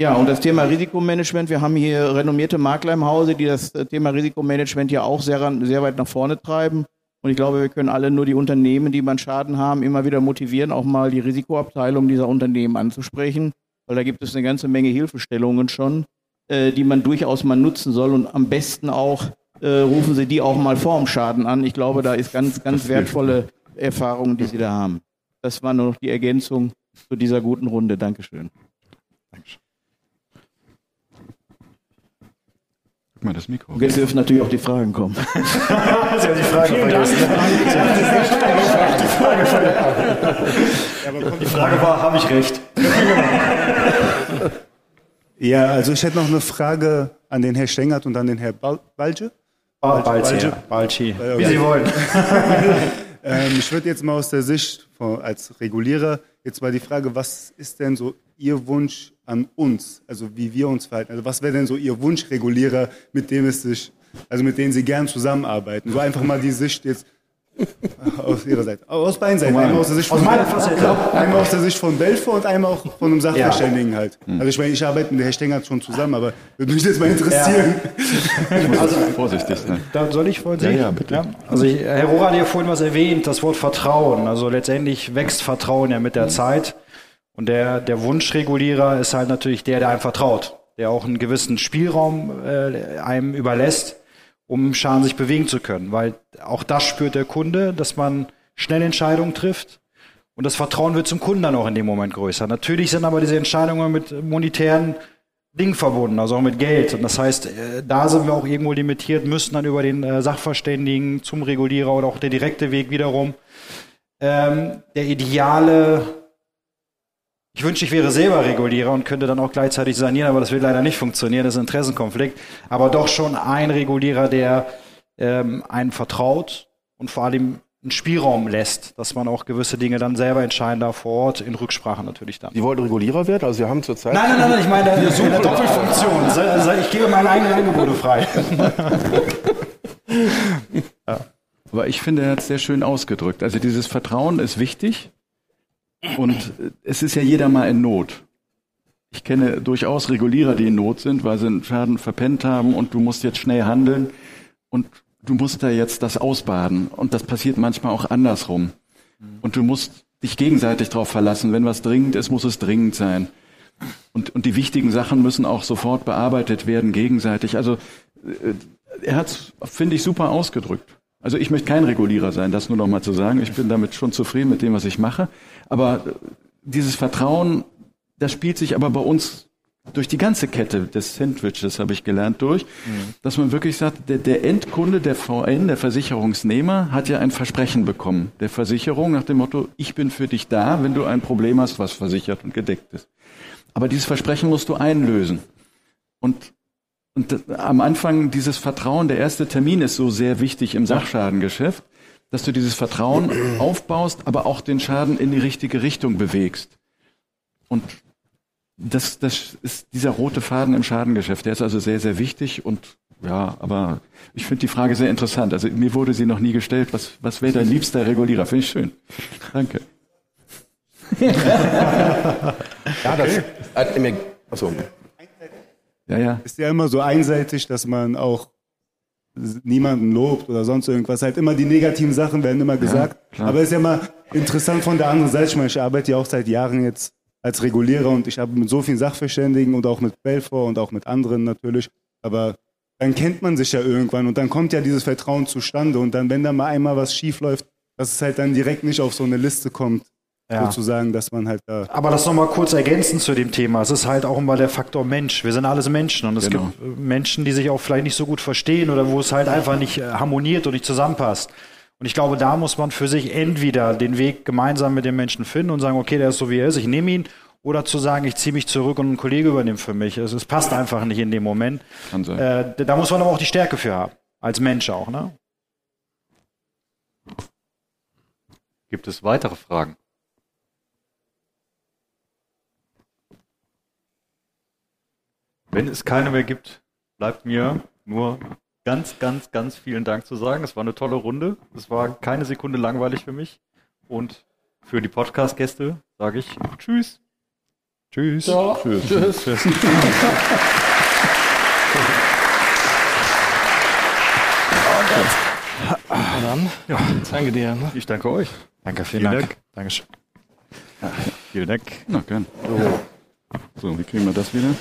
Ja, und das Thema Risikomanagement, wir haben hier renommierte Makler im Hause, die das äh, Thema Risikomanagement ja auch sehr, sehr weit nach vorne treiben. Und ich glaube, wir können alle nur die Unternehmen, die man Schaden haben, immer wieder motivieren, auch mal die Risikoabteilung dieser Unternehmen anzusprechen, weil da gibt es eine ganze Menge Hilfestellungen schon, äh, die man durchaus mal nutzen soll und am besten auch äh, rufen Sie die auch mal vorm Schaden an. Ich glaube, da ist ganz, ganz wertvolle Erfahrungen, die Sie da haben. Das war nur noch die Ergänzung zu dieser guten Runde. Dankeschön. Dankeschön. Guck mal, das Mikro. Und jetzt dürfen natürlich auch die Fragen kommen. Sie haben die Frage vergessen. Die Frage war, habe ich recht? Ja, also ich hätte noch eine Frage an den Herrn Stengert und an den Herrn Balce. Balce, Balce, wie Sie wollen. ähm, ich würde jetzt mal aus der Sicht von, als Regulierer jetzt mal die Frage, was ist denn so Ihr Wunsch an uns, also wie wir uns verhalten. Also was wäre denn so Ihr Wunschregulierer, mit dem es sich, also mit denen Sie gern zusammenarbeiten? So einfach mal die Sicht jetzt aus Ihrer Seite, aus beiden Seiten. Einmal aus der Sicht von, einmal aus der Sicht von Belfort und einmal auch von einem Sachverständigen halt. Hm. Also ich meine, ich arbeite mit Herr Stenger schon zusammen, aber würde mich jetzt mal interessieren. Ja. Also vorsichtig sein. Da soll ich vorhin Ja, ja, bitte. Ja, also ich, Herr Rohrer hat ja vorhin was erwähnt, das Wort Vertrauen. Also letztendlich wächst Vertrauen ja mit der Zeit. Und der, der Wunschregulierer ist halt natürlich der, der einem vertraut, der auch einen gewissen Spielraum äh, einem überlässt, um Schaden sich bewegen zu können. Weil auch das spürt der Kunde, dass man schnell Entscheidungen trifft. Und das Vertrauen wird zum Kunden dann auch in dem Moment größer. Natürlich sind aber diese Entscheidungen mit monetären Dingen verbunden, also auch mit Geld. Und das heißt, äh, da sind wir auch irgendwo limitiert, müssen dann über den äh, Sachverständigen zum Regulierer oder auch der direkte Weg wiederum. Ähm, der ideale ich wünschte, ich wäre selber Regulierer und könnte dann auch gleichzeitig sanieren, aber das wird leider nicht funktionieren, das ist ein Interessenkonflikt. Aber doch schon ein Regulierer, der ähm, einen vertraut und vor allem einen Spielraum lässt, dass man auch gewisse Dinge dann selber entscheiden darf vor Ort, in Rücksprache natürlich dann. Die wollten Regulierer werden, also Sie haben zurzeit. Nein, nein, nein, nein, ich meine eine, eine Doppelfunktion. Also Ich gebe meine eigenen Angebote frei. Aber ich finde, er hat es sehr schön ausgedrückt. Also dieses Vertrauen ist wichtig und äh, es ist ja jeder mal in Not. Ich kenne durchaus Regulierer, die in Not sind, weil sie einen Schaden verpennt haben und du musst jetzt schnell handeln und du musst da jetzt das ausbaden. Und das passiert manchmal auch andersrum. Und du musst dich gegenseitig darauf verlassen. Wenn was dringend ist, muss es dringend sein. Und, und die wichtigen Sachen müssen auch sofort bearbeitet werden, gegenseitig. Also äh, er hat es, finde ich, super ausgedrückt. Also ich möchte kein Regulierer sein, das nur noch mal zu sagen. Ich bin damit schon zufrieden mit dem, was ich mache. Aber äh, dieses Vertrauen, das spielt sich aber bei uns durch die ganze Kette des Sandwiches, habe ich gelernt, durch, dass man wirklich sagt, der, der Endkunde, der VN, der Versicherungsnehmer, hat ja ein Versprechen bekommen, der Versicherung nach dem Motto, ich bin für dich da, wenn du ein Problem hast, was versichert und gedeckt ist. Aber dieses Versprechen musst du einlösen. Und und das- am Anfang dieses Vertrauen, der erste Termin ist so sehr wichtig im Sachschadengeschäft, dass du dieses Vertrauen aufbaust, aber auch den Schaden in die richtige Richtung bewegst. Und das, das ist dieser rote Faden im Schadengeschäft. Der ist also sehr, sehr wichtig und ja, aber ich finde die Frage sehr interessant. Also mir wurde sie noch nie gestellt. Was, was wäre dein liebster Regulierer? Finde ich schön. Danke. Ja, das hat mir. Achso. Ja, ja. ist ja immer so einseitig, dass man auch niemanden lobt oder sonst irgendwas. Halt immer die negativen Sachen werden immer gesagt. klar. Aber ist ja mal interessant von der anderen Seite. Ich meine, ich arbeite ja auch seit Jahren jetzt als Regulierer und ich habe mit so vielen Sachverständigen und auch mit Belfort und auch mit anderen natürlich. Aber dann kennt man sich ja irgendwann und dann kommt ja dieses Vertrauen zustande und dann, wenn da mal einmal was schief läuft, dass es halt dann direkt nicht auf so eine Liste kommt, Ja. sozusagen, dass man halt da Aber das nochmal kurz ergänzend zu dem Thema. Es ist halt auch immer der Faktor Mensch. Wir sind alles Menschen und es Genau. gibt äh, Menschen, die sich auch vielleicht nicht so gut verstehen oder wo es halt einfach nicht äh, harmoniert und nicht zusammenpasst. Und ich glaube, da muss man für sich entweder den Weg gemeinsam mit dem Menschen finden und sagen, okay, der ist so wie er ist, ich nehme ihn, oder zu sagen, ich ziehe mich zurück und ein Kollege übernimmt für mich. Es, es passt einfach nicht in dem Moment. Kann sein. Äh, da muss man aber auch die Stärke für haben. Als Mensch auch, ne? Gibt es weitere Fragen? Wenn es keine mehr gibt, bleibt mir nur ganz, ganz, ganz vielen Dank zu sagen. Es war eine tolle Runde. Es war keine Sekunde langweilig für mich. Und für die Podcast-Gäste sage ich Tschüss. Tschüss. Tschüss. Na dann, ja. danke dir. Ne? Ich danke euch. Danke, Vielen Dank. Dankeschön. Vielen Dank. Na, gern. So, wie kriegen wir das wieder?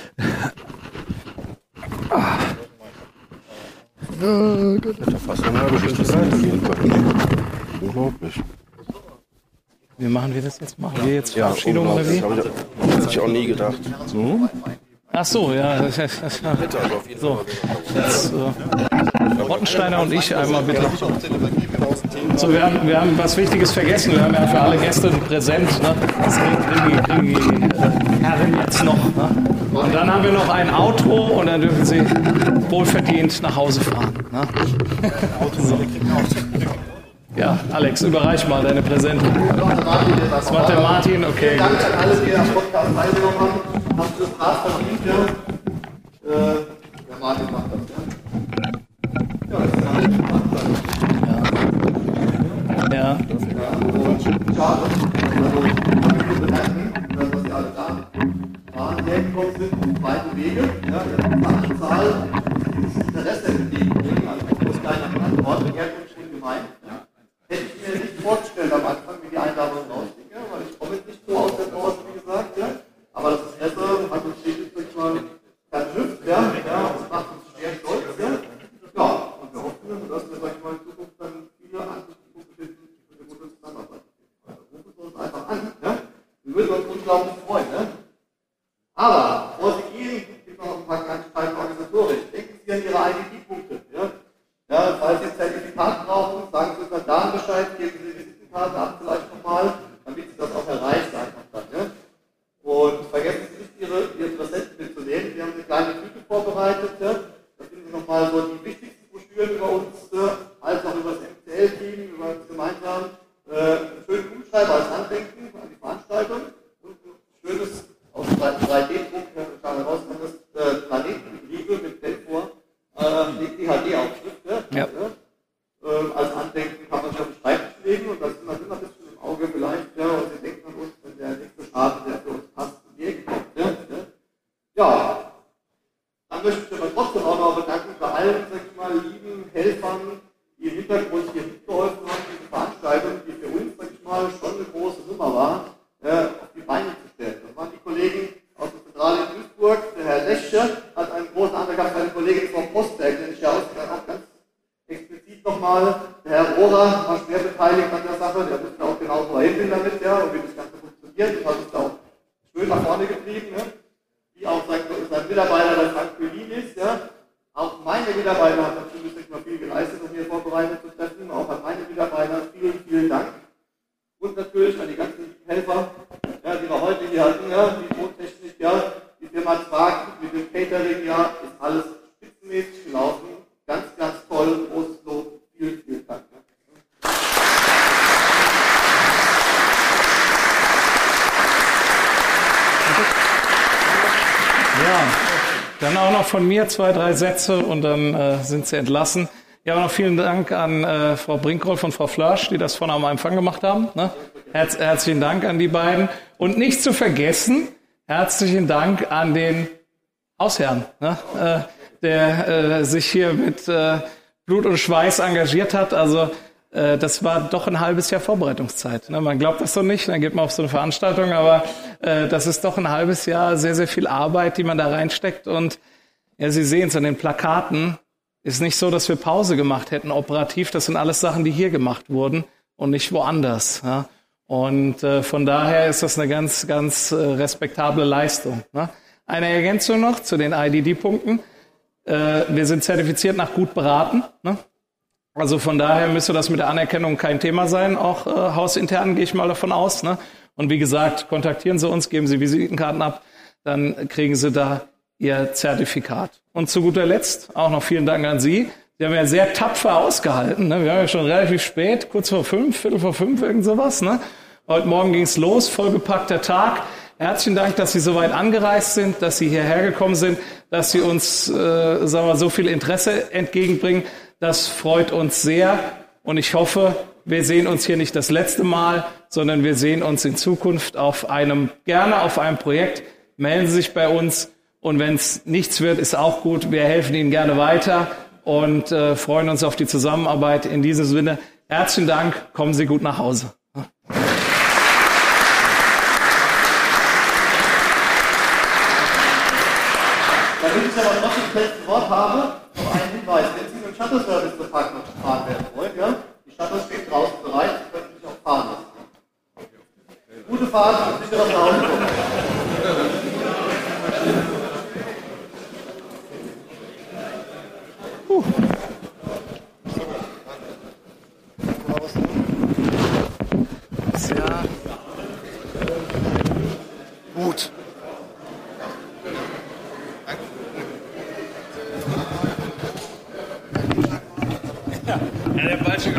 Hätte fast eine halbe Stunde Zeit gehen können. Unglaublich. Wie machen wir das jetzt? Machen wir jetzt Ja, Verabschiedung oder wie? ich- Hätte ich auch nie gedacht. So? Ach so, ja. das- das- das- So, jetzt äh, Rottensteiner und ich einmal bitte. So, wir haben, wir haben was Wichtiges vergessen. Wir haben ja für alle Gäste ein Präsent. Ne? Das kriegen die, kriegen die äh, Herren jetzt noch. Ne? Und dann haben wir noch ein Auto und dann dürfen sie wohlverdient nach Hause fahren. Ne? So. Ja, Alex, überreich mal deine Präsente. Das macht der Martin, okay. Gut. Danke an alle, die am Podcast teilgenommen haben. Habt ihr das Rad verdient? Äh, der Martin macht das, ja? Ja, das ist alles gemacht. Ja. Ja, schade. Also, ich möchte bedanken, dass Sie alle da waren, hergekommen sind, auf weiten Wege. Ja, wir haben eine Zahl, dieses Interesse entgegenbringen, also aus kleiner Verantwortung, Herkunft und Gemeinde. Ja. Hätte ich mir nicht vorgestellt am Anfang, wie die Einladung rausgeht, zwei, drei Sätze und dann äh, sind Sie entlassen. Ja, auch noch vielen Dank an äh, Frau Brinkroll und Frau Flasch, die das vorne am Empfang gemacht haben. Ne? Herz, herzlichen Dank an die beiden. Und nicht zu vergessen, herzlichen Dank an den Hausherrn, ne? äh, der äh, sich hier mit äh, Blut und Schweiß engagiert hat. Also äh, das war doch ein halbes Jahr Vorbereitungszeit. Ne? Man glaubt das so nicht, dann geht man auf so eine Veranstaltung, aber äh, das ist doch ein halbes Jahr sehr, sehr viel Arbeit, die man da reinsteckt. Und ja, Sie sehen es an den Plakaten, ist nicht so, dass wir Pause gemacht hätten operativ. Das sind alles Sachen, die hier gemacht wurden und nicht woanders. Ja? Und äh, von daher ist das eine ganz, ganz äh, respektable Leistung. Ne? Eine Ergänzung noch zu den IDD-Punkten. Äh, wir sind zertifiziert nach gut beraten. Ne? Also von daher müsste das mit der Anerkennung kein Thema sein, auch äh, hausintern gehe ich mal davon aus. Ne? Und wie gesagt, kontaktieren Sie uns, geben Sie Visitenkarten ab, dann kriegen Sie da Ihr Zertifikat. Und zu guter Letzt auch noch vielen Dank an Sie. Sie haben ja sehr tapfer ausgehalten. Ne? Wir haben ja schon relativ spät, kurz vor fünf, Viertel vor fünf, irgend sowas. Ne? Heute Morgen ging's los, vollgepackter Tag. Herzlichen Dank, dass Sie so weit angereist sind, dass Sie hierher gekommen sind, dass Sie uns äh, sagen wir, so viel Interesse entgegenbringen. Das freut uns sehr und ich hoffe, wir sehen uns hier nicht das letzte Mal, sondern wir sehen uns in Zukunft auf einem, gerne auf einem Projekt. Melden Sie sich bei uns und wenn es nichts wird, ist auch gut. Wir helfen Ihnen gerne weiter und äh, freuen uns auf die Zusammenarbeit. In diesem Sinne, herzlichen Dank, kommen Sie gut nach Hause. Damit ich aber noch das letzte Wort habe, noch einen Hinweis. Wenn Sie mit dem Shuttle-Service zur Park noch gefahren werden wollen, ja, die Shuttle steht draußen bereit, Sie können sich auch fahren lassen. Gute Fahrt und sicher nach Ja. Gut. Ja, der falsche